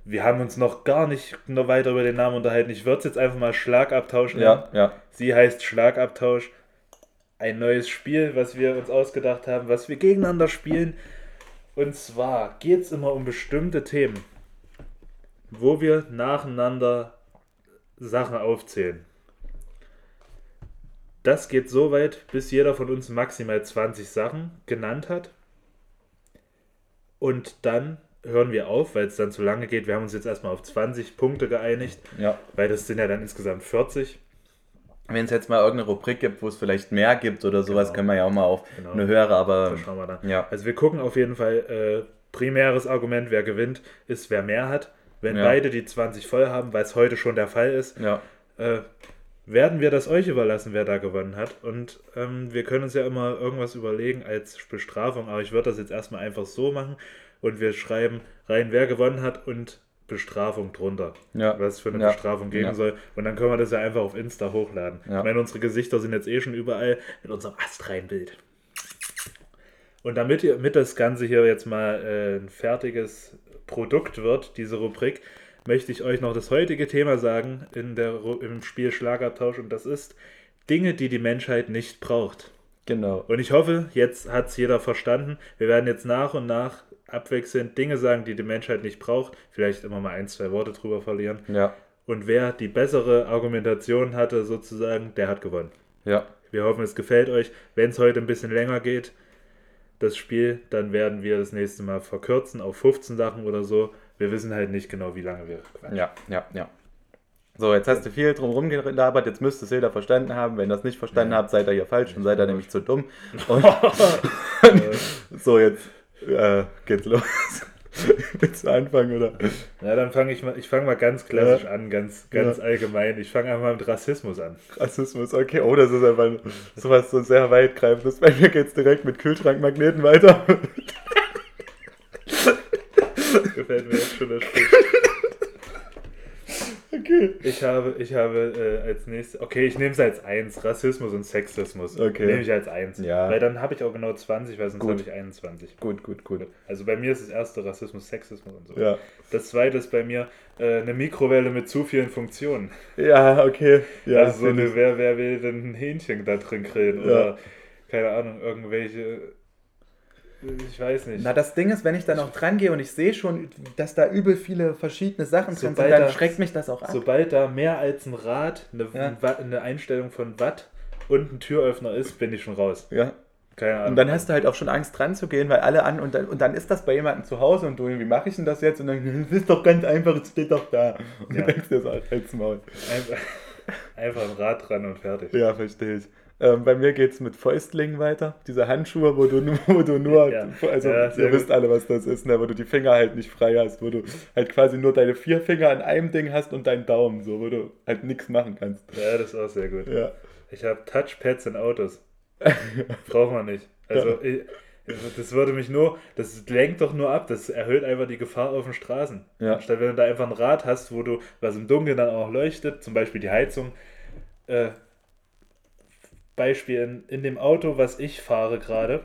wir haben uns noch gar nicht noch weiter über den Namen unterhalten. Ich würde es jetzt einfach mal Schlagabtausch nennen. Ja, ja. Sie heißt Schlagabtausch. Ein neues Spiel, was wir uns ausgedacht haben, was wir gegeneinander spielen. Und zwar geht es immer um bestimmte Themen, wo wir nacheinander Sachen aufzählen. Das geht so weit, bis jeder von uns maximal 20 Sachen genannt hat. Und dann hören wir auf, weil es dann zu lange geht. Wir haben uns jetzt erstmal auf 20 Punkte geeinigt, ja. weil das sind ja dann insgesamt 40. Wenn es jetzt mal irgendeine Rubrik gibt, wo es vielleicht mehr gibt oder sowas, Genau. können wir ja auch mal auf Genau. eine höhere, aber Das schauen wir dann. ja. Also wir gucken auf jeden Fall, äh, primäres Argument, wer gewinnt, ist, wer mehr hat. Wenn Ja. beide die 20 voll haben, weil es heute schon der Fall ist, Ja, äh, werden wir das euch überlassen, wer da gewonnen hat. Und ähm, wir können uns ja immer irgendwas überlegen als Bestrafung, aber ich würde das jetzt erstmal einfach so machen und wir schreiben rein, wer gewonnen hat und Bestrafung drunter. ja. Was es für eine Ja. Bestrafung geben Ja. soll. Und dann können wir das ja einfach auf Insta hochladen. Ja. Ich meine, unsere Gesichter sind jetzt eh schon überall in unserem astreinen Bild. Und damit, ihr, damit das Ganze hier jetzt mal äh, ein fertiges Produkt wird, diese Rubrik, möchte ich euch noch das heutige Thema sagen in der, im Spiel Schlagabtausch und das ist Dinge, die die Menschheit nicht braucht. Genau. Und ich hoffe, jetzt hat es jeder verstanden. Wir werden jetzt nach und nach abwechselnd Dinge sagen, die die Menschheit nicht braucht. Vielleicht immer mal ein, zwei Worte drüber verlieren. Ja, Und wer die bessere Argumentation hatte, sozusagen, der hat gewonnen. ja. Wir hoffen, es gefällt euch. Wenn es heute ein bisschen länger geht, das Spiel, dann werden wir das nächste Mal verkürzen auf 15 Sachen oder so. Wir wissen halt nicht genau, wie lange wir quatschen. Ja, ja, ja. So, jetzt hast du viel drum rumgelabert, jetzt müsste es jeder verstanden haben. Wenn ihr das nicht verstanden Ja. habt, seid ihr hier falsch, dann seid ihr nämlich zu dumm. Und so, jetzt äh, geht's los. Willst du anfangen, oder? Na, dann fange ich mal, ich fange mal ganz klassisch Ja. an, ganz, ganz Ja. allgemein. Ich fange einfach mit Rassismus an. Rassismus, okay. Oh, das ist einfach sowas so sehr weitgreifendes. Bei mir geht's direkt mit Kühlschrankmagneten weiter. Gefällt mir jetzt schon das Spiel. Okay. Ich habe, ich habe äh, als nächstes, okay, ich nehme es als 1, Rassismus und Sexismus. Okay. Nehme ich als 1. Ja. Weil dann habe ich auch genau 20, weil sonst habe ich 21. Gut, gut, gut. Also bei mir ist das erste Rassismus, Sexismus und so. Ja. Das zweite ist bei mir äh, eine Mikrowelle mit zu vielen Funktionen. Ja, okay. Ja, also so eine, wer, wer will denn ein Hähnchen da drin grillen? Ja. Oder, keine Ahnung, irgendwelche, ich weiß nicht. Na, das Ding ist, wenn ich dann auch dran gehe und ich sehe schon, dass da übel viele verschiedene Sachen drin sind, dann da- schreckt mich das auch ab. Sobald da mehr als ein Rad, eine, Ja. eine Einstellung von Watt und ein Türöffner ist, bin ich schon raus. Ja. Keine Ahnung. Und dann hast du halt auch schon Angst dran zu gehen, weil alle an und dann, und dann ist das bei jemandem zu Hause und du, wie mache ich denn das jetzt? Und dann, das ist doch ganz einfach, es steht doch da. Und Ja. du denkst dir so, halt's Maul. einfach, einfach ein Rad dran und fertig. Ja, verstehe ich. Ähm, bei mir geht's mit Fäustlingen weiter. Diese Handschuhe, wo du, nur- wo du nur, Ja. also Ja, ihr wisst alle, was das ist, ne? wo du die Finger halt nicht frei hast, wo du halt quasi nur deine vier Finger an einem Ding hast und deinen Daumen, so, wo du halt nichts machen kannst. Ja, das ist auch sehr gut. Ja. Ich habe Touchpads in Autos. Braucht man nicht. Also, ich, das würde mich nur, das lenkt doch nur ab, das erhöht einfach die Gefahr auf den Straßen. Ja. Statt wenn du da einfach ein Rad hast, wo du, was im Dunkeln dann auch leuchtet, zum Beispiel die Heizung. Äh, Beispiel in, in dem Auto, was ich fahre gerade,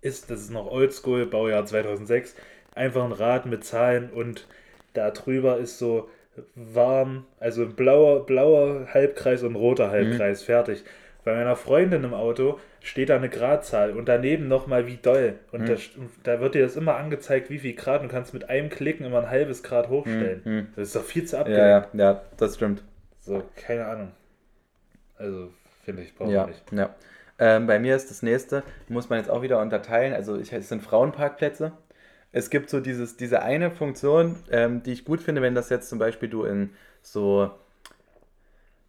ist, das ist noch oldschool, Baujahr 2006, einfach ein Rad mit Zahlen und da drüber ist so warm, also ein blauer, blauer Halbkreis und roter Halbkreis, fertig. Bei meiner Freundin im Auto steht da eine Gradzahl und daneben nochmal wie doll. Und da, da wird dir das immer angezeigt, wie viel Grad. Du kannst mit einem Klicken immer ein halbes Grad hochstellen. Mhm. Das ist doch viel zu Ja, abgelenkt. ja, ja, das stimmt. So, keine Ahnung. Also, finde ich, braucht Ja, man nicht. ja. Ähm, bei mir ist das nächste, muss man jetzt auch wieder unterteilen. Also ich, es sind Frauenparkplätze. Es gibt so dieses, diese eine Funktion, ähm, die ich gut finde, wenn das jetzt zum Beispiel du in so,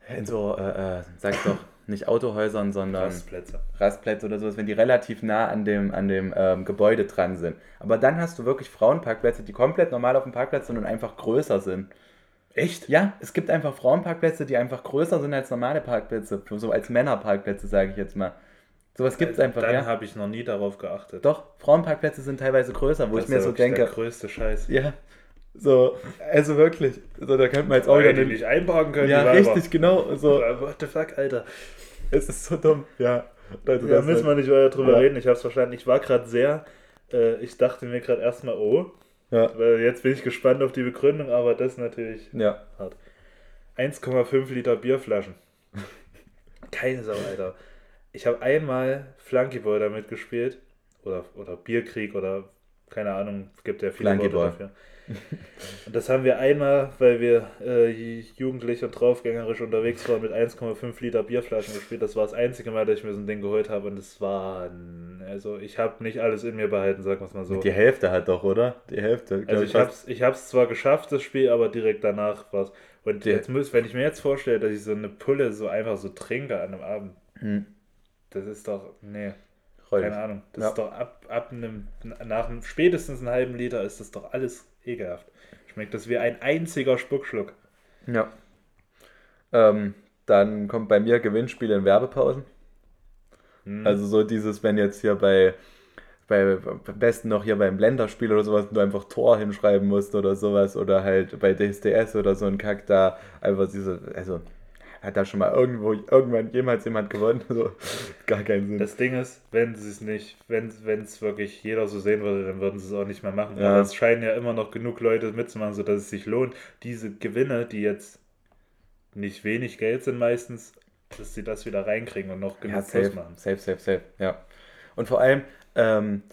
in so, äh, äh, sag doch, nicht Autohäusern, sondern Rastplätze. Rastplätze oder sowas, wenn die relativ nah an dem, an dem ähm, Gebäude dran sind. Aber dann hast du wirklich Frauenparkplätze, die komplett normal auf dem Parkplatz sind und einfach größer sind. Echt? Ja, es gibt einfach Frauenparkplätze, die einfach größer sind als normale Parkplätze, so als Männerparkplätze, sage ich jetzt mal. Sowas gibt es einfach, Dann ja. habe ich noch nie darauf geachtet. Doch, Frauenparkparkplätze sind teilweise größer, wo Das ich mir ist ja so denke, Der größte Scheiß. ja, so, also wirklich, so, da könnte man jetzt auch wieder nicht einparken können. Ja, richtig, genau, so, What the fuck, Alter. es ist so dumm, ja. Leute, Da das müssen ist- wir nicht weiter drüber Ja. reden. Ich habe es verstanden. Ich war gerade sehr. Äh, ich dachte mir gerade erstmal, oh, ja, weil jetzt bin ich gespannt auf die Begründung, aber das ist natürlich ja, hart. 1,5 Liter Bierflaschen. Keine Sau, Alter. Ich habe einmal Flunkyball damit gespielt. Oder, oder Bierkrieg oder keine Ahnung, es gibt ja viele Worte Flunkyball. dafür. Und das haben wir einmal, weil wir äh, jugendlich und draufgängerisch unterwegs waren, mit 1,5 Liter Bierflaschen gespielt. Das war das einzige Mal, dass ich mir so ein Ding geholt habe. Und es war. Also, ich habe nicht alles in mir behalten, sagen wir es mal so. die Hälfte hat doch, oder? Die Hälfte, Also ich fast. hab's, ich hab's zwar geschafft, das Spiel, aber direkt danach war's. Und Die- jetzt muss, wenn ich mir jetzt vorstelle, dass ich so eine Pulle so einfach so trinke an einem Abend, Hm, das ist doch, nee, keine Ahnung. Das Ja. ist doch ab, ab einem, nach einem, spätestens einem halben Liter ist das doch alles ekelhaft. Schmeckt das wie ein einziger Spuckschluck. Ja. Ähm, dann kommt bei mir Gewinnspiele in Werbepausen. Hm. Also so dieses, wenn jetzt hier bei, bei am besten noch hier beim Blenderspiel oder sowas, du einfach Tor hinschreiben musst oder sowas oder halt bei DSDS oder so ein Kack da einfach diese, also hat da schon mal irgendwo irgendwann jemals jemand gewonnen? So, gar keinen Sinn. Das Ding ist, wenn sie es nicht, wenn es wirklich jeder so sehen würde, dann würden sie es auch nicht mehr machen. Ja. Aber es scheinen ja immer noch genug Leute mitzumachen, sodass es sich lohnt. Diese Gewinne, die jetzt nicht wenig Geld sind meistens, dass sie das wieder reinkriegen und noch genug Ja, Plus safe, machen. safe, safe, safe, ja. Und vor allem, ähm,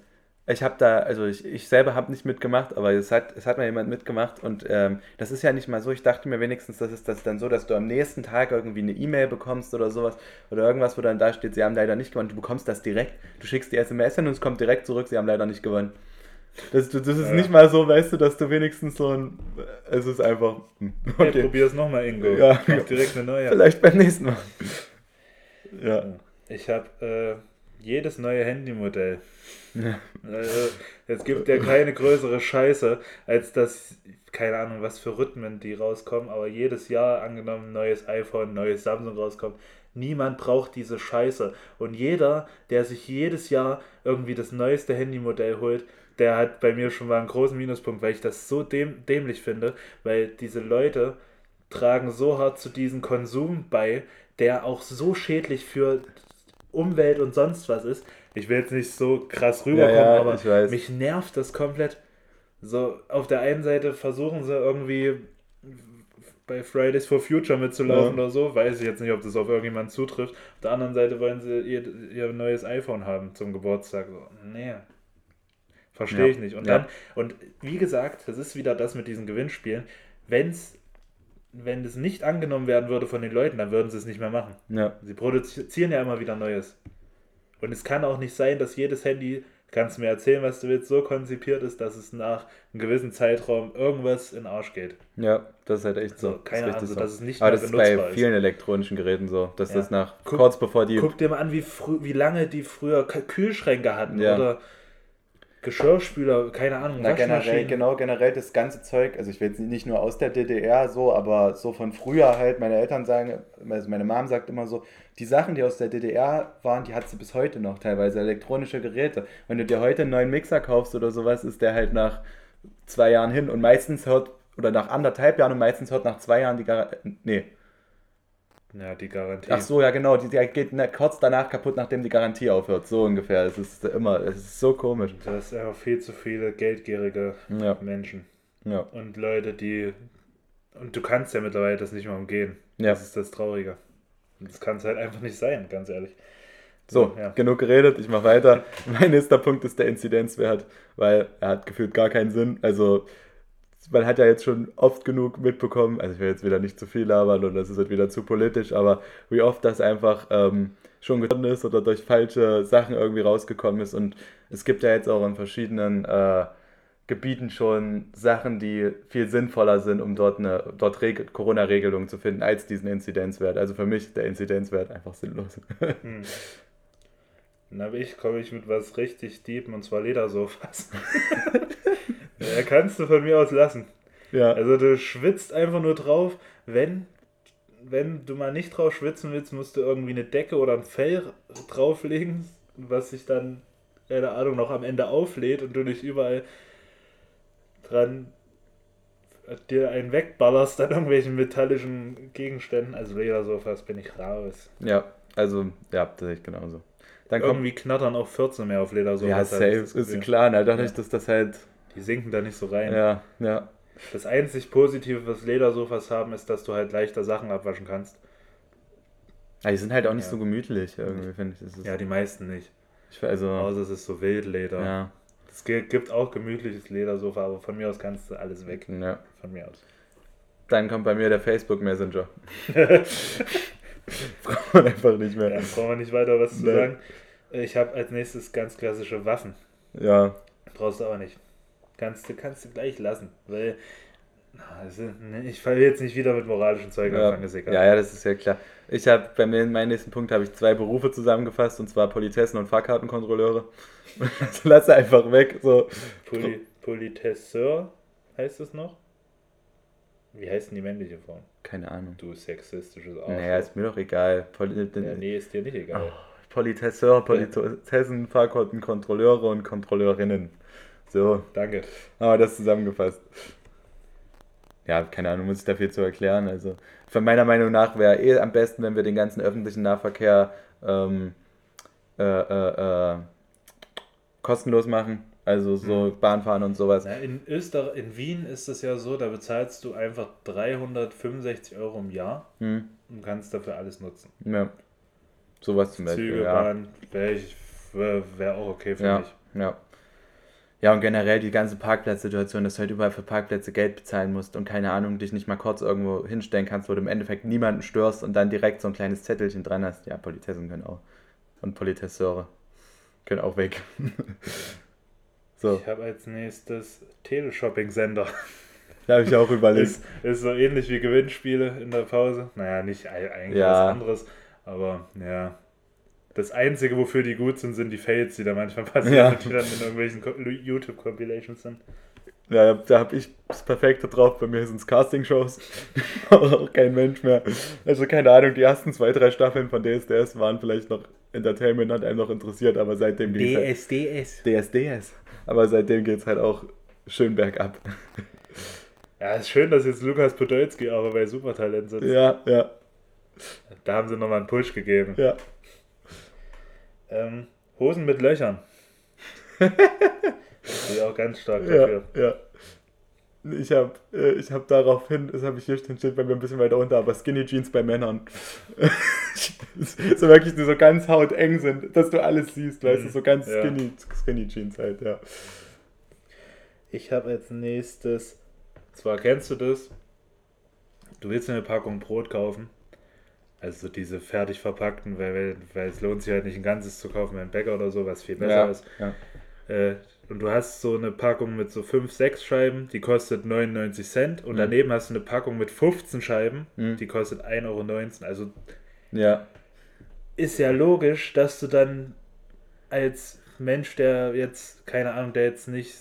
ich habe da, also ich, ich selber habe nicht mitgemacht, aber es hat, es hat mal jemand mitgemacht und ähm, das ist ja nicht mal so, ich dachte mir wenigstens, das ist das dann so, dass du am nächsten Tag irgendwie eine E-Mail bekommst oder sowas oder irgendwas, wo dann da steht, sie haben leider nicht gewonnen, du bekommst das direkt, du schickst die SMS hin und es kommt direkt zurück, sie haben leider nicht gewonnen. Das, das ist Ja. nicht mal so, weißt du, dass du wenigstens so ein, es ist einfach, hm, Hey, okay, probier's nochmal, Ingo. Ja. Mach direkt eine neue. vielleicht beim nächsten Mal. Ja. Ich habe äh, jedes neue Handymodell. Ja. Also, es gibt ja keine größere Scheiße, als dass, keine Ahnung, was für Rhythmen die rauskommen, aber jedes Jahr angenommen neues iPhone, neues Samsung rauskommt. Niemand braucht diese Scheiße. Und jeder, der sich jedes Jahr irgendwie das neueste Handymodell holt, der hat bei mir schon mal einen großen Minuspunkt, weil ich das so däm dämlich finde, weil diese Leute tragen so hart zu diesem Konsum bei, der auch so schädlich für Umwelt und sonst was ist. Ich will jetzt nicht so krass rüberkommen, Ja, ja, aber ich weiß. mich nervt das komplett. So, auf der einen Seite versuchen sie irgendwie bei Fridays for Future mitzulaufen Ja. oder so. Weiß ich jetzt nicht, ob das auf irgendjemanden zutrifft. Auf der anderen Seite wollen sie ihr, ihr neues iPhone haben zum Geburtstag. So, nee. Verstehe ich nicht. Und dann, und wie gesagt, das ist wieder das mit diesen Gewinnspielen. Wenn's, wenn es nicht angenommen werden würde von den Leuten, dann würden sie es nicht mehr machen. Ja. Sie produzieren ja immer wieder Neues. Und es kann auch nicht sein, dass jedes Handy, kannst du mir erzählen, was du willst, so konzipiert ist, dass es nach einem gewissen Zeitraum irgendwas in den Arsch geht. Ja, das ist halt echt so. So, keine das ist Ahnung, so, dass es nicht Aber das ist bei ist. vielen elektronischen Geräten so, dass Ja. das nach Guck- kurz bevor die Guck dir mal an, wie, wie lange die früher Kühlschränke hatten Ja. oder Geschirrspüler, keine Ahnung, Na, generell, genau, generell das ganze Zeug, also ich will jetzt nicht nur aus der DDR so, aber so von früher halt, meine Eltern sagen, also meine Mom sagt immer so, die Sachen, die aus der DDR waren, die hat sie bis heute noch teilweise, elektronische Geräte. Wenn du dir heute einen neuen Mixer kaufst oder sowas, ist der halt nach zwei Jahren hin und meistens hört, oder nach anderthalb Jahren und meistens hört nach zwei Jahren die Garantie, nee, Ja, die Garantie. ach so, ja genau, die, der geht ne- kurz danach kaputt, nachdem die Garantie aufhört, so ungefähr, es ist immer, es ist so komisch. Das ist einfach viel zu viele geldgierige Ja, Menschen. ja, Und Leute, die. Und du kannst ja mittlerweile das nicht mehr umgehen. ja. Das ist das Traurige. Und das kann es halt einfach nicht sein, ganz ehrlich. So, ja. genug geredet, ich mache weiter. Mein nächster Punkt ist der Inzidenzwert, weil er hat gefühlt gar keinen Sinn. Also, man hat ja jetzt schon oft genug mitbekommen, also ich will jetzt wieder nicht zu viel labern und das ist jetzt wieder zu politisch, aber wie oft das einfach ähm, schon getan ist oder durch falsche Sachen irgendwie rausgekommen ist. Und es gibt ja jetzt auch in verschiedenen äh, Gebieten schon Sachen, die viel sinnvoller sind, um dort eine dort Corona-Regelung zu finden, als diesen Inzidenzwert. Also für mich der Inzidenzwert einfach sinnlos. Hm. Na, ich komme ich mit was richtig Deep und zwar Ledersofas. ja, kannst du von mir aus lassen. Ja. Also du schwitzt einfach nur drauf, wenn wenn du mal nicht drauf schwitzen willst, musst du irgendwie eine Decke oder ein Fell drauflegen, was sich dann, keine Ahnung, noch am Ende auflädt und du nicht überall dran dir einen wegballerst an irgendwelchen metallischen Gegenständen. Also Ledersofas bin ich raus. Ja, also, ja, das sehe ich genauso. Dann Irgendwie knattern auch 14 mehr auf Ledersofas. Ja, safe, ist, klar, ne? dadurch, ja. dass das halt... Die sinken da nicht so rein. Ja, ja. Das einzig Positive, was Ledersofas haben, ist, dass du halt leichter Sachen abwaschen kannst. Ja, die sind halt auch nicht ja. so gemütlich, irgendwie, finde ich. ja, die meisten nicht. Ich, also, Außer es ist so Wildleder. Ja. Es gibt auch gemütliches Ledersofa, aber von mir aus kannst du alles weg. Ja. Von mir aus. Dann kommt bei mir der Facebook Messenger. braucht man einfach nicht mehr. Ja, brauchen wir nicht weiter was zu nee. sagen. Ich habe als nächstes ganz klassische Waffen. Ja. Brauchst du aber nicht. Kannst du, kannst du gleich lassen, weil also, ich falle jetzt nicht wieder mit moralischen Zeug ja. anfangen, ist egal. Ja, ja, das ist ja klar. Ich habe bei mir in meinem nächsten Punkt habe ich zwei Berufe zusammengefasst und zwar Politessen und Fahrkartenkontrolleure. also lass einfach weg. So. Poli Politesseur heißt es noch? Wie heißt denn die männliche Form? Keine Ahnung. Du sexistisches Arsch. Naja, ist mir doch egal. Poli ja, nee, ist dir nicht egal. Oh, Politesseur, Politessen, Fahrkartenkontrolleure und Kontrolleurinnen. So. Danke. Aber das zusammengefasst. Ja, keine Ahnung, muss ich da viel zu erklären. Also, von meiner Meinung nach wäre eh am besten, wenn wir den ganzen öffentlichen Nahverkehr ähm, äh, äh, äh, kostenlos machen. Also so mhm. Bahnfahren und sowas. Ja, in Österreich, in Wien ist es ja so, da bezahlst du einfach 365 Euro im Jahr mhm. und kannst dafür alles nutzen. Ja. Sowas zum Beispiel. Züge, ja. Bahn, wäre wär, wär auch okay für ja. mich. Ja. Ja, und generell die ganze Parkplatzsituation, dass du halt überall für Parkplätze Geld bezahlen musst und keine Ahnung, dich nicht mal kurz irgendwo hinstellen kannst, wo du im Endeffekt niemanden störst und dann direkt so ein kleines Zettelchen dran hast. Ja, Politessen können auch. Und Politesseure können auch weg. so. Ich habe als nächstes Teleshopping-Sender. Da habe ich auch überlegt. ist, ist so ähnlich wie Gewinnspiele in der Pause. Naja, nicht eigentlich ja. was anderes, aber ja, das Einzige, wofür die gut sind, sind die Fails, die da manchmal passieren, ja. die dann in irgendwelchen YouTube-Compilations sind. Ja, da habe ich das Perfekte drauf. Bei mir sind es Castingshows. auch kein Mensch mehr. Also keine Ahnung, die ersten zwei, drei Staffeln von DSDS waren vielleicht noch Entertainment, hat einem noch interessiert, aber seitdem geht DSDS. Halt, DSDS. Aber seitdem geht es halt auch schön bergab. Ja, ist schön, dass jetzt Lukas Podolski aber bei Supertalent sitzt. Ja, ja. Da haben sie nochmal einen Push gegeben. Ja. Ähm, Hosen mit Löchern. Bin auch ganz stark dafür. Ja, ja. Ich habe äh, ich hab daraufhin, das habe ich hier stehen, steht bei mir ein bisschen weiter unter, aber Skinny Jeans bei Männern. so wirklich, die so ganz hauteng sind, dass du alles siehst, weißt du, so ganz ja. skinny, skinny Jeans halt, ja. Ich habe als nächstes, zwar kennst du das, du willst eine Packung Brot kaufen also diese fertig verpackten, weil, weil es lohnt sich halt nicht ein ganzes zu kaufen, ein Bäcker oder so, was viel besser ja, ist. Ja. Äh, und du hast so eine Packung mit so 5, 6 Scheiben, die kostet 99 Cent. Und mhm. daneben hast du eine Packung mit 15 Scheiben, mhm. die kostet 1,19 Euro. Also ja. ist ja logisch, dass du dann als Mensch, der jetzt, keine Ahnung, der jetzt nicht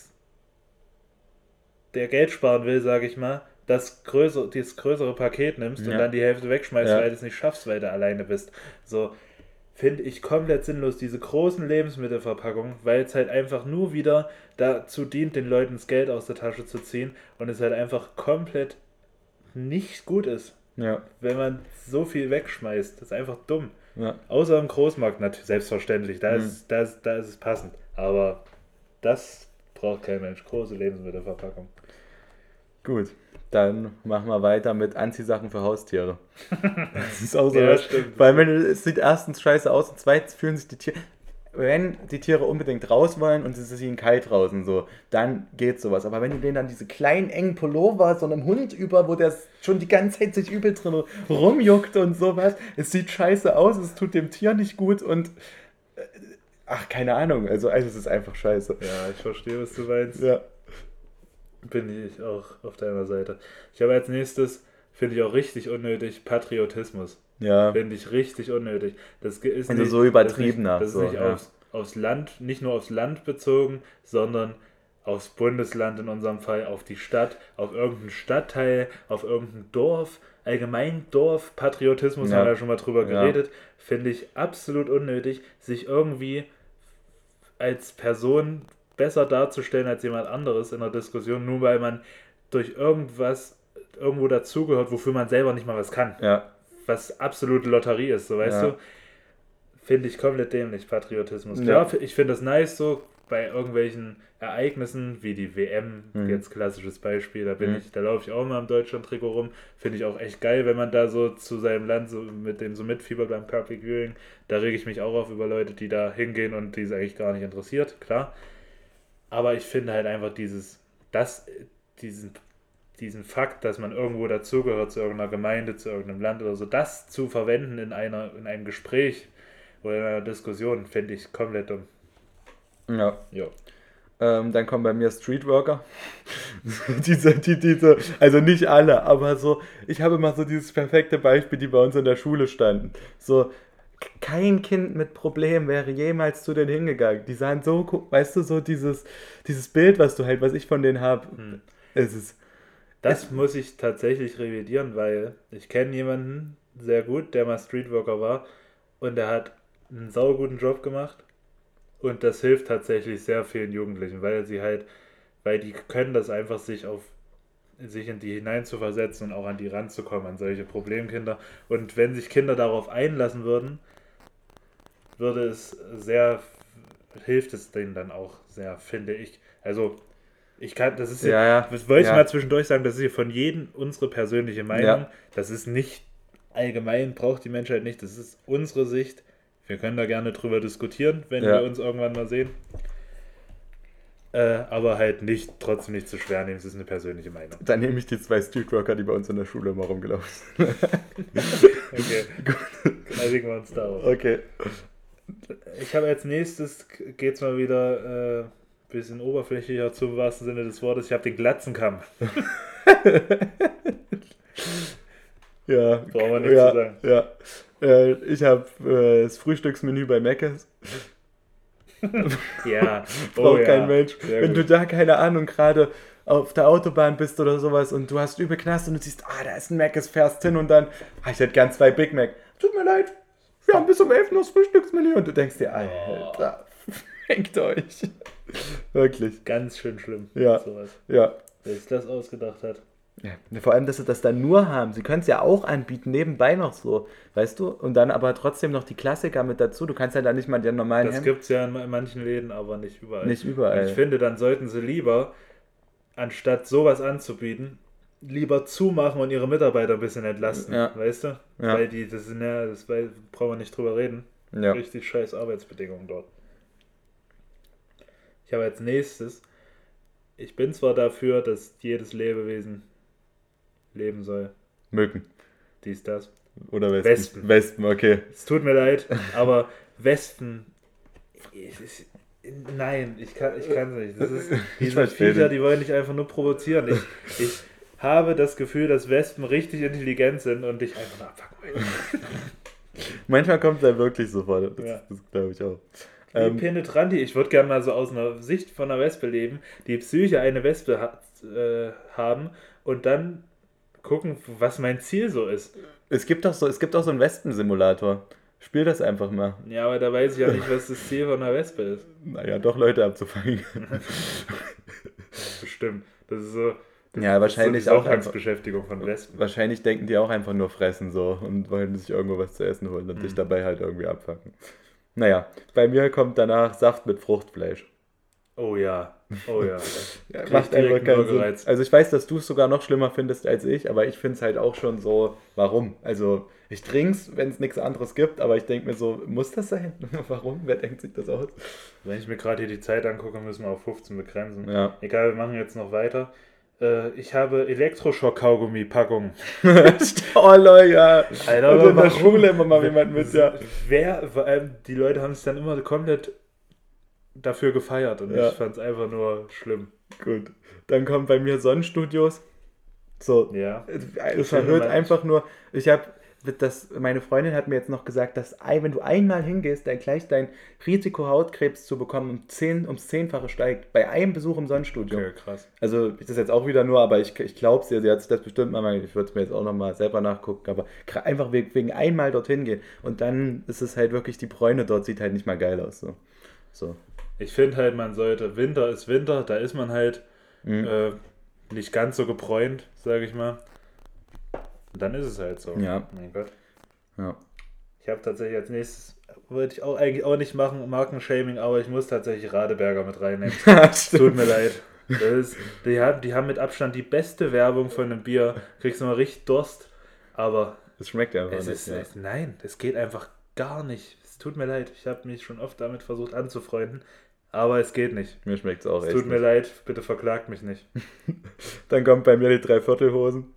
der Geld sparen will, sage ich mal, das größere, dieses größere Paket nimmst ja. und dann die Hälfte wegschmeißt, ja. weil du es nicht schaffst, weil du alleine bist. So finde ich komplett sinnlos, diese großen Lebensmittelverpackungen, weil es halt einfach nur wieder dazu dient, den Leuten das Geld aus der Tasche zu ziehen und es halt einfach komplett nicht gut ist. Ja. Wenn man so viel wegschmeißt. Das ist einfach dumm. Ja. Außer im Großmarkt natürlich, selbstverständlich. Da, mhm. ist, da, ist, da ist es passend. Aber das braucht kein Mensch. Große Lebensmittelverpackung. Gut. Dann machen wir weiter mit Anziehsachen für Haustiere. Das ist auch so ja, was. Stimmt. Weil wenn, es sieht erstens scheiße aus und zweitens fühlen sich die Tiere. Wenn die Tiere unbedingt raus wollen und es ist ihnen kalt draußen, so, dann geht sowas. Aber wenn du denen dann diese kleinen engen Pullover so einem Hund über, wo der schon die ganze Zeit sich übel drin rumjuckt und sowas, es sieht scheiße aus, es tut dem Tier nicht gut und äh, ach, keine Ahnung. Also, also es ist einfach scheiße. Ja, ich verstehe, was du meinst. Ja. Bin ich auch auf deiner Seite. Ich habe als nächstes, finde ich auch richtig unnötig, Patriotismus. Ja. Finde ich richtig unnötig. Das ist Also nicht, so übertrieben Das ist nicht, das ist so, nicht ja. aufs, aufs Land, nicht nur aufs Land bezogen, sondern aufs Bundesland in unserem Fall, auf die Stadt, auf irgendeinen Stadtteil, auf irgendein Dorf, allgemein Dorf, Patriotismus, Ja. haben wir ja schon mal drüber Ja. geredet, finde ich absolut unnötig, sich irgendwie als Person besser darzustellen als jemand anderes in der Diskussion, nur weil man durch irgendwas irgendwo dazugehört, wofür man selber nicht mal was kann Ja. was absolute Lotterie ist, so weißt Ja. du? Finde ich komplett dämlich, Patriotismus. Ja. Klar, ich finde das nice so bei irgendwelchen Ereignissen wie die WM, Mhm. jetzt klassisches Beispiel, da bin Mhm. ich, da laufe ich auch mal im Deutschland-Trikot rum. Finde ich auch echt geil, wenn man da so zu seinem Land so mit dem so mitfiebert beim Public Viewing. Da rege ich mich auch auf über Leute, die da hingehen und die es eigentlich gar nicht interessiert, klar. Aber ich finde halt einfach dieses, das, diesen, diesen Fakt, dass man irgendwo dazugehört, zu irgendeiner Gemeinde, zu irgendeinem Land oder so, das zu verwenden in einer, in einem Gespräch oder in einer Diskussion, finde ich komplett dumm. Ja. Ja. Ähm, dann kommen bei mir Streetworker. diese, die, diese, also nicht alle, aber so, ich habe immer so dieses perfekte Beispiel, die bei uns in der Schule standen. So, kein Kind mit Problem wäre jemals zu denen hingegangen. Die sahen so, weißt du, so dieses, dieses Bild, was du halt, was ich von denen habe, Hm. es ist, Das muss ich tatsächlich revidieren, weil ich kenne jemanden sehr gut, der mal Streetworker war und der hat einen sauguten Job gemacht und das hilft tatsächlich sehr vielen Jugendlichen, weil sie halt, weil die können das einfach sich auf sich in die hineinzuversetzen und auch an die ranzukommen, an solche Problemkinder. Und wenn sich Kinder darauf einlassen würden, würde es sehr, hilft es denen dann auch sehr, finde ich. Also, ich kann, das ist ja, ja. das wollte ich ja. mal zwischendurch sagen, das ist hier von jedem unsere persönliche Meinung. Ja. Das ist nicht allgemein, braucht die Menschheit nicht. Das ist unsere Sicht. Wir können da gerne drüber diskutieren, wenn wir uns irgendwann mal sehen. Äh, aber halt nicht, trotzdem nicht zu schwer nehmen. Es ist eine persönliche Meinung. Dann nehme ich die zwei Streetworker, die bei uns in der Schule immer rumgelaufen sind. Okay. Einigen wir uns darauf. Okay. Ich habe als nächstes, geht es mal wieder äh, bisschen oberflächlicher zum wahrsten Sinne des Wortes. Ich habe den Glatzenkamm. Ja. Brauchen wir nichts ja, zu sagen. Ja. Äh, ich habe äh, das Frühstücksmenü bei Mc's. Ja, oh Braucht ja. kein Mensch. Sehr Wenn gut. du da, keine Ahnung, gerade auf der Autobahn bist oder sowas und du hast übel Knast und du siehst, ah, da ist ein Mc's, fährst hin und dann, ah, ich hätte gern zwei Big Mac. Tut mir leid, wir haben bis um 11 Uhr das Frühstücksmenü und du denkst dir, Alter, fängt euch. Wirklich, Ganz schön schlimm. Ja. Sowas. ja. Wer sich das ausgedacht hat. Ja, vor allem, dass sie das dann nur haben. Sie können es ja auch anbieten, nebenbei noch so, weißt du? Und dann aber trotzdem noch die Klassiker mit dazu. Du kannst ja dann nicht mal den normalen Das gibt es ja in manchen Läden, aber nicht überall. Nicht überall. Und ich finde, dann sollten sie lieber, anstatt sowas anzubieten, lieber zumachen und ihre Mitarbeiter ein bisschen entlasten. Ja. Weißt du? Ja. Weil die, das sind ja, das weil, brauchen wir nicht drüber reden. Ja. Richtig scheiß Arbeitsbedingungen dort. Ich habe als nächstes, ich bin zwar dafür, dass jedes Lebewesen leben soll. Mücken. Dies, das. Oder Wespen. Wespen. Wespen, okay. Es tut mir leid, aber Wespen. Ich, ich, nein, ich kann es nicht. Das ist, diese Viecher, die wollen dich einfach nur provozieren. Ich, ich habe das Gefühl, dass Wespen richtig intelligent sind und dich einfach nur abfacken wollen. Manchmal kommt es ja wirklich so vor. Das, Ja. das glaube ich auch. Wie Ähm, penetrant die. Ich würde gerne mal so aus einer Sicht von einer Wespe leben, die Psyche eine Wespe hat, äh, haben und dann gucken, was mein Ziel so ist. es gibt doch so, es gibt auch so einen Wespen-Simulator. Spiel das einfach mal. Ja, aber da weiß ich ja nicht, was das Ziel von einer Wespe ist. Naja, doch Leute abzufangen. Bestimmt. Das ist so. Ja, wahrscheinlich so auch Sonntagsbeschäftigung von Wespen. Wahrscheinlich denken die auch einfach nur fressen so und wollen sich irgendwo was zu essen holen und dich Mhm. dabei halt irgendwie abfacken. Naja, bei mir kommt danach Saft mit Fruchtfleisch. Oh ja, oh ja. Ja, macht einfach einen keinen Sinn. Also ich weiß, dass du es sogar noch schlimmer findest als ich, aber ich finde es halt auch schon so, warum? Also ich trink's, wenn es nichts anderes gibt, aber ich denke mir so, muss das sein? warum? Wer denkt sich das aus? Wenn ich mir gerade hier die Zeit angucke, müssen wir auf 15 begrenzen. Ja. Egal, wir machen jetzt noch weiter. Äh, ich habe Elektroschock-Kaugummi-Packungen. oh Leute, ja. Alter, Und in der? Schule immer mal jemand mit, ja. Wer, vor allem, die Leute haben es dann immer komplett dafür gefeiert und Ja. ich fand es einfach nur schlimm. Gut. Dann kommen bei mir Sonnenstudios. So. Ja. Es erhöht einfach nur. Ich habe das, meine Freundin hat mir jetzt noch gesagt, dass wenn du einmal hingehst, dann gleich dein Risiko Hautkrebs zu bekommen um 10, ums Zehnfache steigt. Bei einem Besuch im Sonnenstudio. Okay, krass. Also ist das jetzt auch wieder nur, aber ich, ich glaube sie, sie hat sich das bestimmt mal, ich würde es mir jetzt auch nochmal selber nachgucken, aber einfach wegen einmal dorthin gehen und dann ist es halt wirklich, die Bräune dort sieht halt nicht mal geil aus. So. so. Ich finde halt, man sollte, Winter ist Winter, da ist man halt mhm. äh, nicht ganz so gebräunt, sage ich mal. Dann ist es halt so. Ja. Mein Gott. Ja. Ich habe tatsächlich als nächstes, wollte ich auch eigentlich auch nicht machen, Markenshaming, aber ich muss tatsächlich Radeberger mit reinnehmen. Tut mir leid. Ist, die, haben, die haben mit Abstand die beste Werbung von einem Bier. Kriegst du mal richtig Durst, aber. Es schmeckt einfach es nicht. Ist, ja. es, nein, es geht einfach gar nicht. Es tut mir leid. Ich habe mich schon oft damit versucht anzufreunden. Aber es geht nicht. Mir schmeckt es auch es echt. Tut mir nicht. leid, bitte verklagt mich nicht. Dann kommt bei mir die Dreiviertelhosen.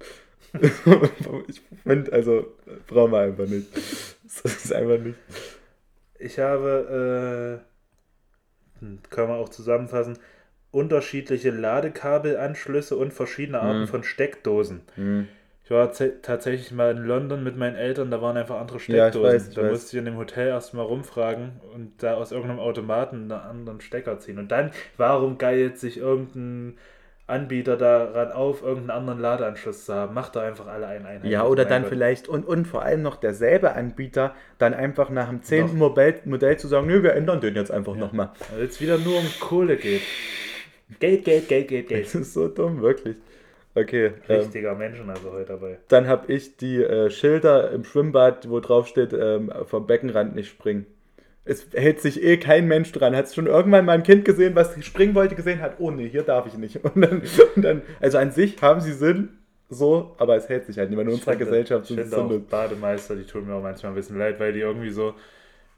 ich finde, also, brauchen wir einfach nicht. Das ist einfach nicht. Ich habe, äh, hm, kann man auch zusammenfassen, unterschiedliche Ladekabelanschlüsse und verschiedene Arten mhm. von Steckdosen. Mhm. Ich war tatsächlich mal in London mit meinen Eltern, da waren einfach andere Steckdosen. Ja, ich weiß, ich da weiß. musste ich in dem Hotel erstmal rumfragen und da aus irgendeinem Automaten einen anderen Stecker ziehen. Und dann, warum geilt sich irgendein Anbieter daran auf, irgendeinen anderen Ladeanschluss zu haben. Macht da einfach alle einen Einheit. Ja, oder dann vielleicht, und, und vor allem noch derselbe Anbieter, dann einfach nach dem zehnten Modell, Modell zu sagen, nö, wir ändern den jetzt einfach ja. nochmal. Weil es wieder nur um Kohle geht. Geld, Geld, Geld, Geld, Geld. Das ist so dumm, wirklich. Okay. Richtiger ähm, Menschen also heute dabei. Dann habe ich die äh, Schilder im Schwimmbad, wo drauf steht, ähm, vom Beckenrand nicht springen. Es hält sich eh kein Mensch dran. Hat es schon irgendwann mal ein Kind gesehen, was springen wollte, gesehen hat, oh nee, hier darf ich nicht. Und dann, und dann also an sich haben sie Sinn, so, aber es hält sich halt nicht mehr in unserer Gesellschaft. Ich finde auch Bademeister, die tun mir auch manchmal ein bisschen leid, weil die irgendwie so,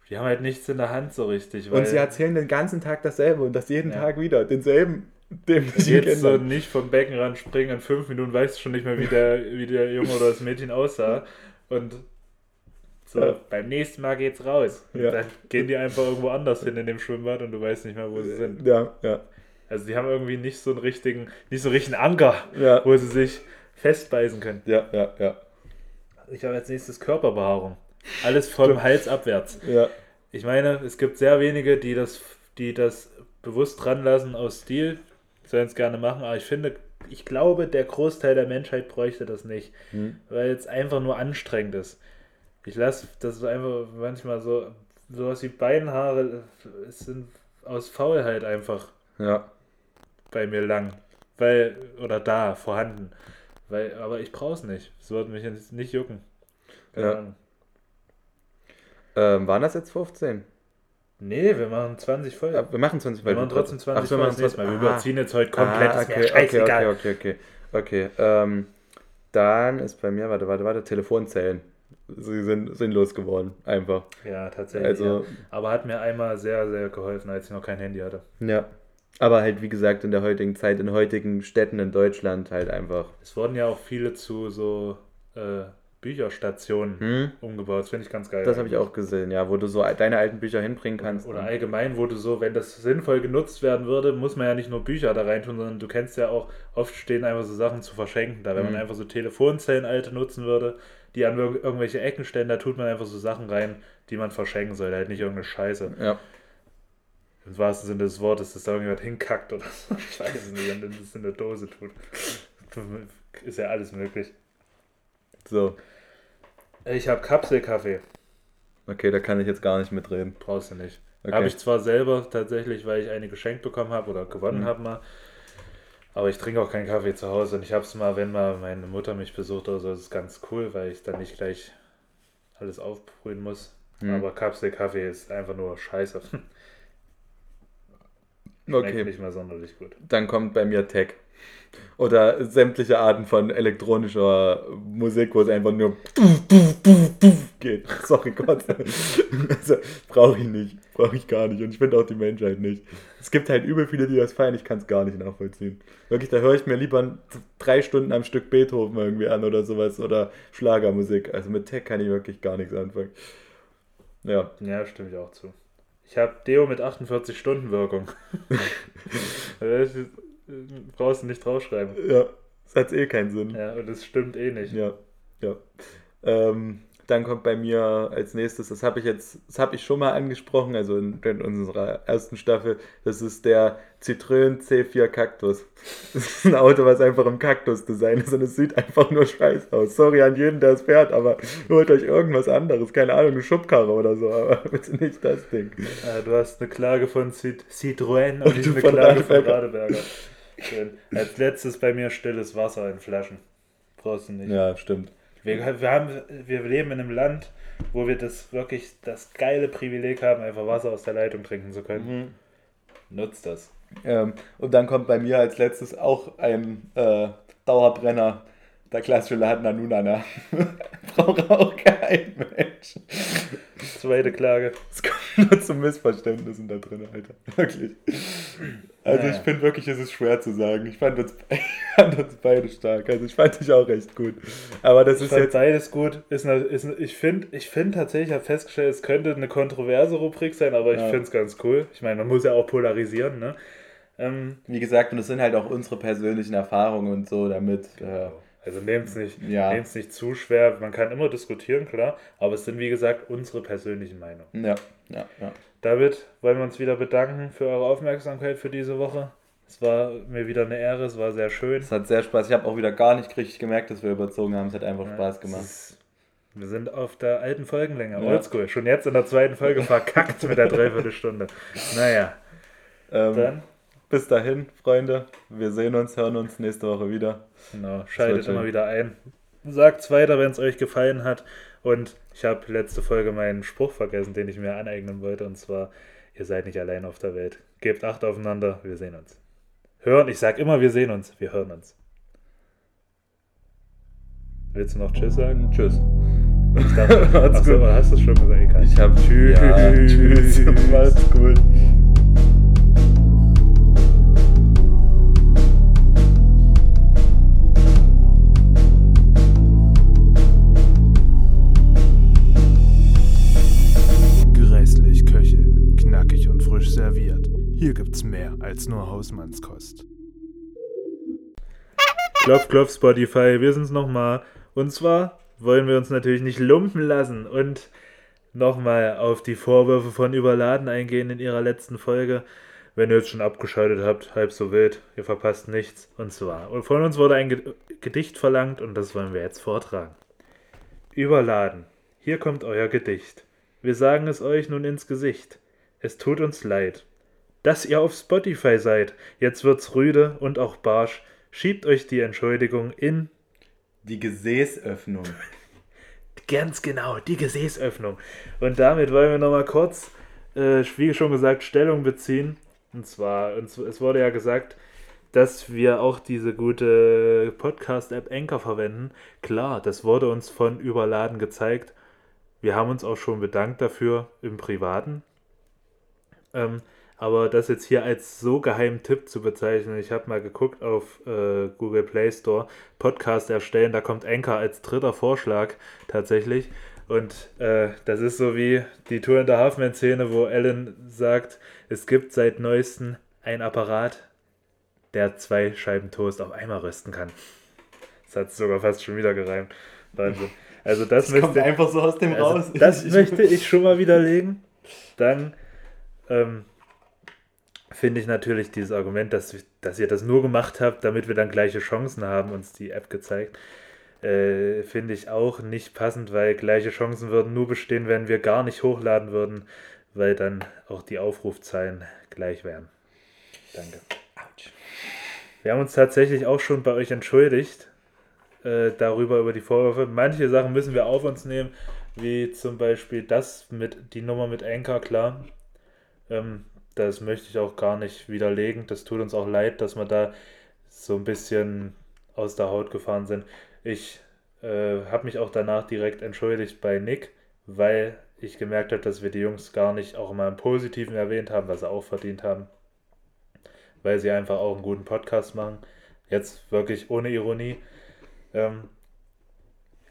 die haben halt nichts in der Hand so richtig. und sie erzählen den ganzen Tag dasselbe und das jeden ja. Tag wieder, denselben dämlichen Jetzt so nicht vom Beckenrand springen, in fünf Minuten weißt du schon nicht mehr, wie der, wie der Junge oder das Mädchen aussah. Und so, ja. beim nächsten Mal geht's raus. Ja. Dann gehen die einfach irgendwo anders hin in dem Schwimmbad und du weißt nicht mehr, wo sie sind. Ja, ja. Also die haben irgendwie nicht so einen richtigen, nicht so einen richtigen Anker, ja. wo sie sich festbeißen können. Ja, ja, ja. Ich habe als nächstes Körperbehaarung. Alles vom Hals abwärts. Ja. Ich meine, es gibt sehr wenige, die das, die das bewusst dran lassen aus Stil. Sollen es gerne machen, aber ich finde, ich glaube, der Großteil der Menschheit bräuchte das nicht, hm. weil es einfach nur anstrengend ist. Ich lasse das einfach manchmal so, sowas wie Beinhaare, es sind aus Faulheit einfach ja. bei mir lang. Weil, oder da, vorhanden. Weil, aber ich brauche es nicht. Es würde mich jetzt nicht jucken. Keine ja. Ähm, waren das jetzt 15? Nee, wir machen 20 voll. Ja, wir machen 20 voll. Wir machen trotzdem 20 Ach, wir machen 20 Mal. Wir überziehen jetzt heute komplett. Ah, okay, okay, okay, okay, okay, okay. Ähm, dann ist bei mir, warte, warte, warte, Telefonzellen sie sind sinnlos geworden, einfach. Ja, tatsächlich. Also, ja. Aber hat mir einmal sehr, sehr geholfen, als ich noch kein Handy hatte. Ja. Aber halt, wie gesagt, in der heutigen Zeit, in heutigen Städten in Deutschland halt einfach. Es wurden ja auch viele zu so äh, Bücherstationen hm? umgebaut. Das finde ich ganz geil. Das habe ich auch gesehen, ja, wo du so deine alten Bücher hinbringen kannst. Oder, allgemein, wo du so, wenn das sinnvoll genutzt werden würde, muss man ja nicht nur Bücher da rein tun, sondern du kennst ja auch, oft stehen einfach so Sachen zu verschenken da. Wenn hm. man einfach so Telefonzellen alte nutzen würde, die an irgendwelche Ecken stellen, da tut man einfach so Sachen rein, die man verschenken soll, halt nicht irgendeine Scheiße. Ja. Im wahrsten Sinne des Wortes, dass da irgendjemand hinkackt oder so. Ich weiß es nicht, wenn das in der Dose tut. Ist ja alles möglich. So. Ich habe Kapselkaffee. Okay, da kann ich jetzt gar nicht mitreden. Brauchst du nicht. Okay. Habe ich zwar selber tatsächlich, weil ich eine geschenkt bekommen habe oder gewonnen mhm. habe mal, aber ich trinke auch keinen Kaffee zu Hause und ich habe es mal, wenn mal meine Mutter mich besucht oder so, das ist ganz cool, weil ich dann nicht gleich alles aufbrühen muss. Mhm. Aber Kapselkaffee ist einfach nur scheiße. Schmeckt okay. nicht mehr sonderlich gut. Dann kommt bei mir Tech. Oder sämtliche Arten von elektronischer Musik, wo es einfach nur geht. Sorry Gott. Also, brauche ich nicht. Brauche ich gar nicht. Und ich finde auch die Menschheit nicht. Es gibt halt übel viele, die das feiern. Ich kann es gar nicht nachvollziehen. Wirklich, da höre ich mir lieber drei Stunden am Stück Beethoven irgendwie an oder sowas. Oder Schlagermusik. Also mit Tech kann ich wirklich gar nichts anfangen. Ja. Ja, stimme ich auch zu. Ich habe Deo mit 48 Stunden Wirkung. brauchst du nicht draufschreiben. Ja, das hat eh keinen Sinn. Ja, und es stimmt eh nicht. Ja, ja. Ähm, dann kommt bei mir als nächstes, das habe ich jetzt, das habe ich schon mal angesprochen, also in, in, unserer ersten Staffel, das ist der Citroën C4 Cactus. Das ist ein Auto, was einfach im Kaktus-Design ist und es sieht einfach nur scheiße aus. Sorry an jeden, der es fährt, aber holt euch irgendwas anderes, keine Ahnung, eine Schubkarre oder so, aber bitte nicht das Ding. Ja, du hast eine Klage von Citroën und nicht eine Klage von Radeberger. Schön. Als letztes bei mir stilles Wasser in Flaschen. Brauchst du nicht. Ja, stimmt. Wir, wir, haben, wir leben in einem Land, wo wir das wirklich das geile Privileg haben, einfach Wasser aus der Leitung trinken zu können. Mhm. Nutzt das. Ähm, und dann kommt bei mir als letztes auch ein äh, Dauerbrenner, der klassische Laden Nanunana. Braucht auch kein Mensch. Zweite Klage. Es kommt nur zu Missverständnissen da drin, Alter. Wirklich. Also ich finde wirklich, es ist schwer zu sagen. Ich fand, uns, ich fand uns beide stark. Also ich fand dich auch recht gut. Aber das ist jetzt. beides gut. Ist eine, ist eine, ich finde ich find tatsächlich, ich habe festgestellt, es könnte eine kontroverse Rubrik sein, aber ich ja. finde es ganz cool. Ich meine, man muss ja auch polarisieren, ne? Ähm, Wie gesagt, und es sind halt auch unsere persönlichen Erfahrungen und so damit. Genau. Äh, also nehmt es nicht, ja. nicht zu schwer. Man kann immer diskutieren, klar, aber es sind wie gesagt unsere persönlichen Meinungen. Ja, ja, ja. David, wollen wir uns wieder bedanken für eure Aufmerksamkeit für diese Woche. Es war mir wieder eine Ehre, es war sehr schön. Es hat sehr Spaß. Ich habe auch wieder gar nicht richtig gemerkt, dass wir überzogen haben. Es hat einfach ja, Spaß gemacht. Ist, wir sind auf der alten Folgenlänge. Ja. Oldschool. Schon jetzt in der zweiten Folge verkackt mit der Dreiviertelstunde. Naja. Ähm, Dann. Bis dahin, Freunde. Wir sehen uns, hören uns nächste Woche wieder. Genau, schaltet immer wieder ein. Sagt es weiter, wenn es euch gefallen hat. Und ich habe letzte Folge meinen Spruch vergessen, den ich mir aneignen wollte. Und zwar, ihr seid nicht allein auf der Welt. Gebt Acht aufeinander, wir sehen uns. Hören, ich sage immer, wir sehen uns, wir hören uns. Willst du noch Tschüss sagen? Tschüss. Ich dachte, achso, hast du schon gesagt? Ich habe Tschüss. Ja, tschüss. Macht's gut. Hier gibt's mehr als nur Hausmannskost. Klopf, klopf, Spotify, wir sind's nochmal. Und zwar wollen wir uns natürlich nicht lumpen lassen und nochmal auf die Vorwürfe von Überladen eingehen in ihrer letzten Folge. Wenn ihr jetzt schon abgeschaltet habt, halb so wild, ihr verpasst nichts. Und zwar, von uns wurde ein Gedicht verlangt und das wollen wir jetzt vortragen. Überladen, hier kommt euer Gedicht. Wir sagen es euch nun ins Gesicht. Es tut uns leid dass ihr auf Spotify seid. Jetzt wird's rüde und auch barsch. Schiebt euch die Entschuldigung in die Gesäßöffnung. Ganz genau, die Gesäßöffnung. Und damit wollen wir nochmal kurz, äh, wie schon gesagt, Stellung beziehen. Und zwar, es wurde ja gesagt, dass wir auch diese gute Podcast-App Anchor verwenden. Klar, das wurde uns von Überladen gezeigt. Wir haben uns auch schon bedankt dafür im Privaten. Ähm, aber das jetzt hier als so geheimen Tipp zu bezeichnen, ich habe mal geguckt auf äh, Google Play Store, Podcast erstellen, da kommt Anchor als dritter Vorschlag tatsächlich. Und äh, das ist so wie die Tour in der Halfman-Szene, wo Ellen sagt, es gibt seit neuestem ein Apparat, der zwei Scheiben Toast auf einmal rösten kann. Das hat sogar fast schon wieder gereimt. Wahnsinn. Also das, das möchte, kommt einfach so aus dem also raus. Das möchte ich schon mal widerlegen. Dann ähm, finde ich natürlich dieses Argument, dass, dass ihr das nur gemacht habt, damit wir dann gleiche Chancen haben, uns die App gezeigt, äh, finde ich auch nicht passend, weil gleiche Chancen würden nur bestehen, wenn wir gar nicht hochladen würden, weil dann auch die Aufrufzahlen gleich wären. Danke. Autsch. Wir haben uns tatsächlich auch schon bei euch entschuldigt äh, darüber, über die Vorwürfe. Manche Sachen müssen wir auf uns nehmen, wie zum Beispiel das mit die Nummer mit Anchor, klar. Ähm, das möchte ich auch gar nicht widerlegen. Das tut uns auch leid, dass wir da so ein bisschen aus der Haut gefahren sind. Ich äh, habe mich auch danach direkt entschuldigt bei Nick, weil ich gemerkt habe, dass wir die Jungs gar nicht auch mal im Positiven erwähnt haben, was sie auch verdient haben. Weil sie einfach auch einen guten Podcast machen. Jetzt wirklich ohne Ironie. Ähm,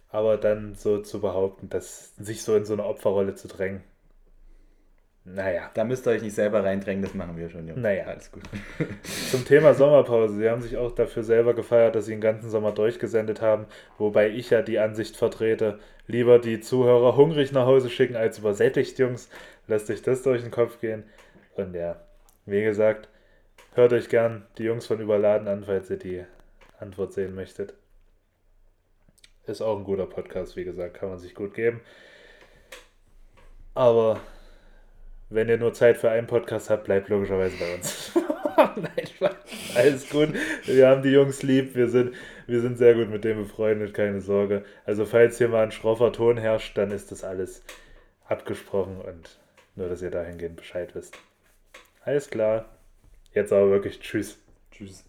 aber dann so zu behaupten, dass sich so in so eine Opferrolle zu drängen, Naja. Da müsst ihr euch nicht selber reindrängen, das machen wir schon, Jungs. Naja. Alles gut. Zum Thema Sommerpause. Sie haben sich auch dafür selber gefeiert, dass sie den ganzen Sommer durchgesendet haben, wobei ich ja die Ansicht vertrete, lieber die Zuhörer hungrig nach Hause schicken als übersättigt, Jungs. Lasst euch das durch den Kopf gehen. Und ja, wie gesagt, hört euch gern die Jungs von Überladen an, falls ihr die Antwort sehen möchtet. Ist auch ein guter Podcast, wie gesagt, kann man sich gut geben. Aber wenn ihr nur Zeit für einen Podcast habt, bleibt logischerweise bei uns. Nein, Spaß. alles gut. Wir haben die Jungs lieb, wir sind, wir sind sehr gut mit denen befreundet, keine Sorge. Also falls hier mal ein schroffer Ton herrscht, dann ist das alles abgesprochen und nur, dass ihr dahingehend Bescheid wisst. Alles klar. Jetzt aber wirklich Tschüss. Tschüss.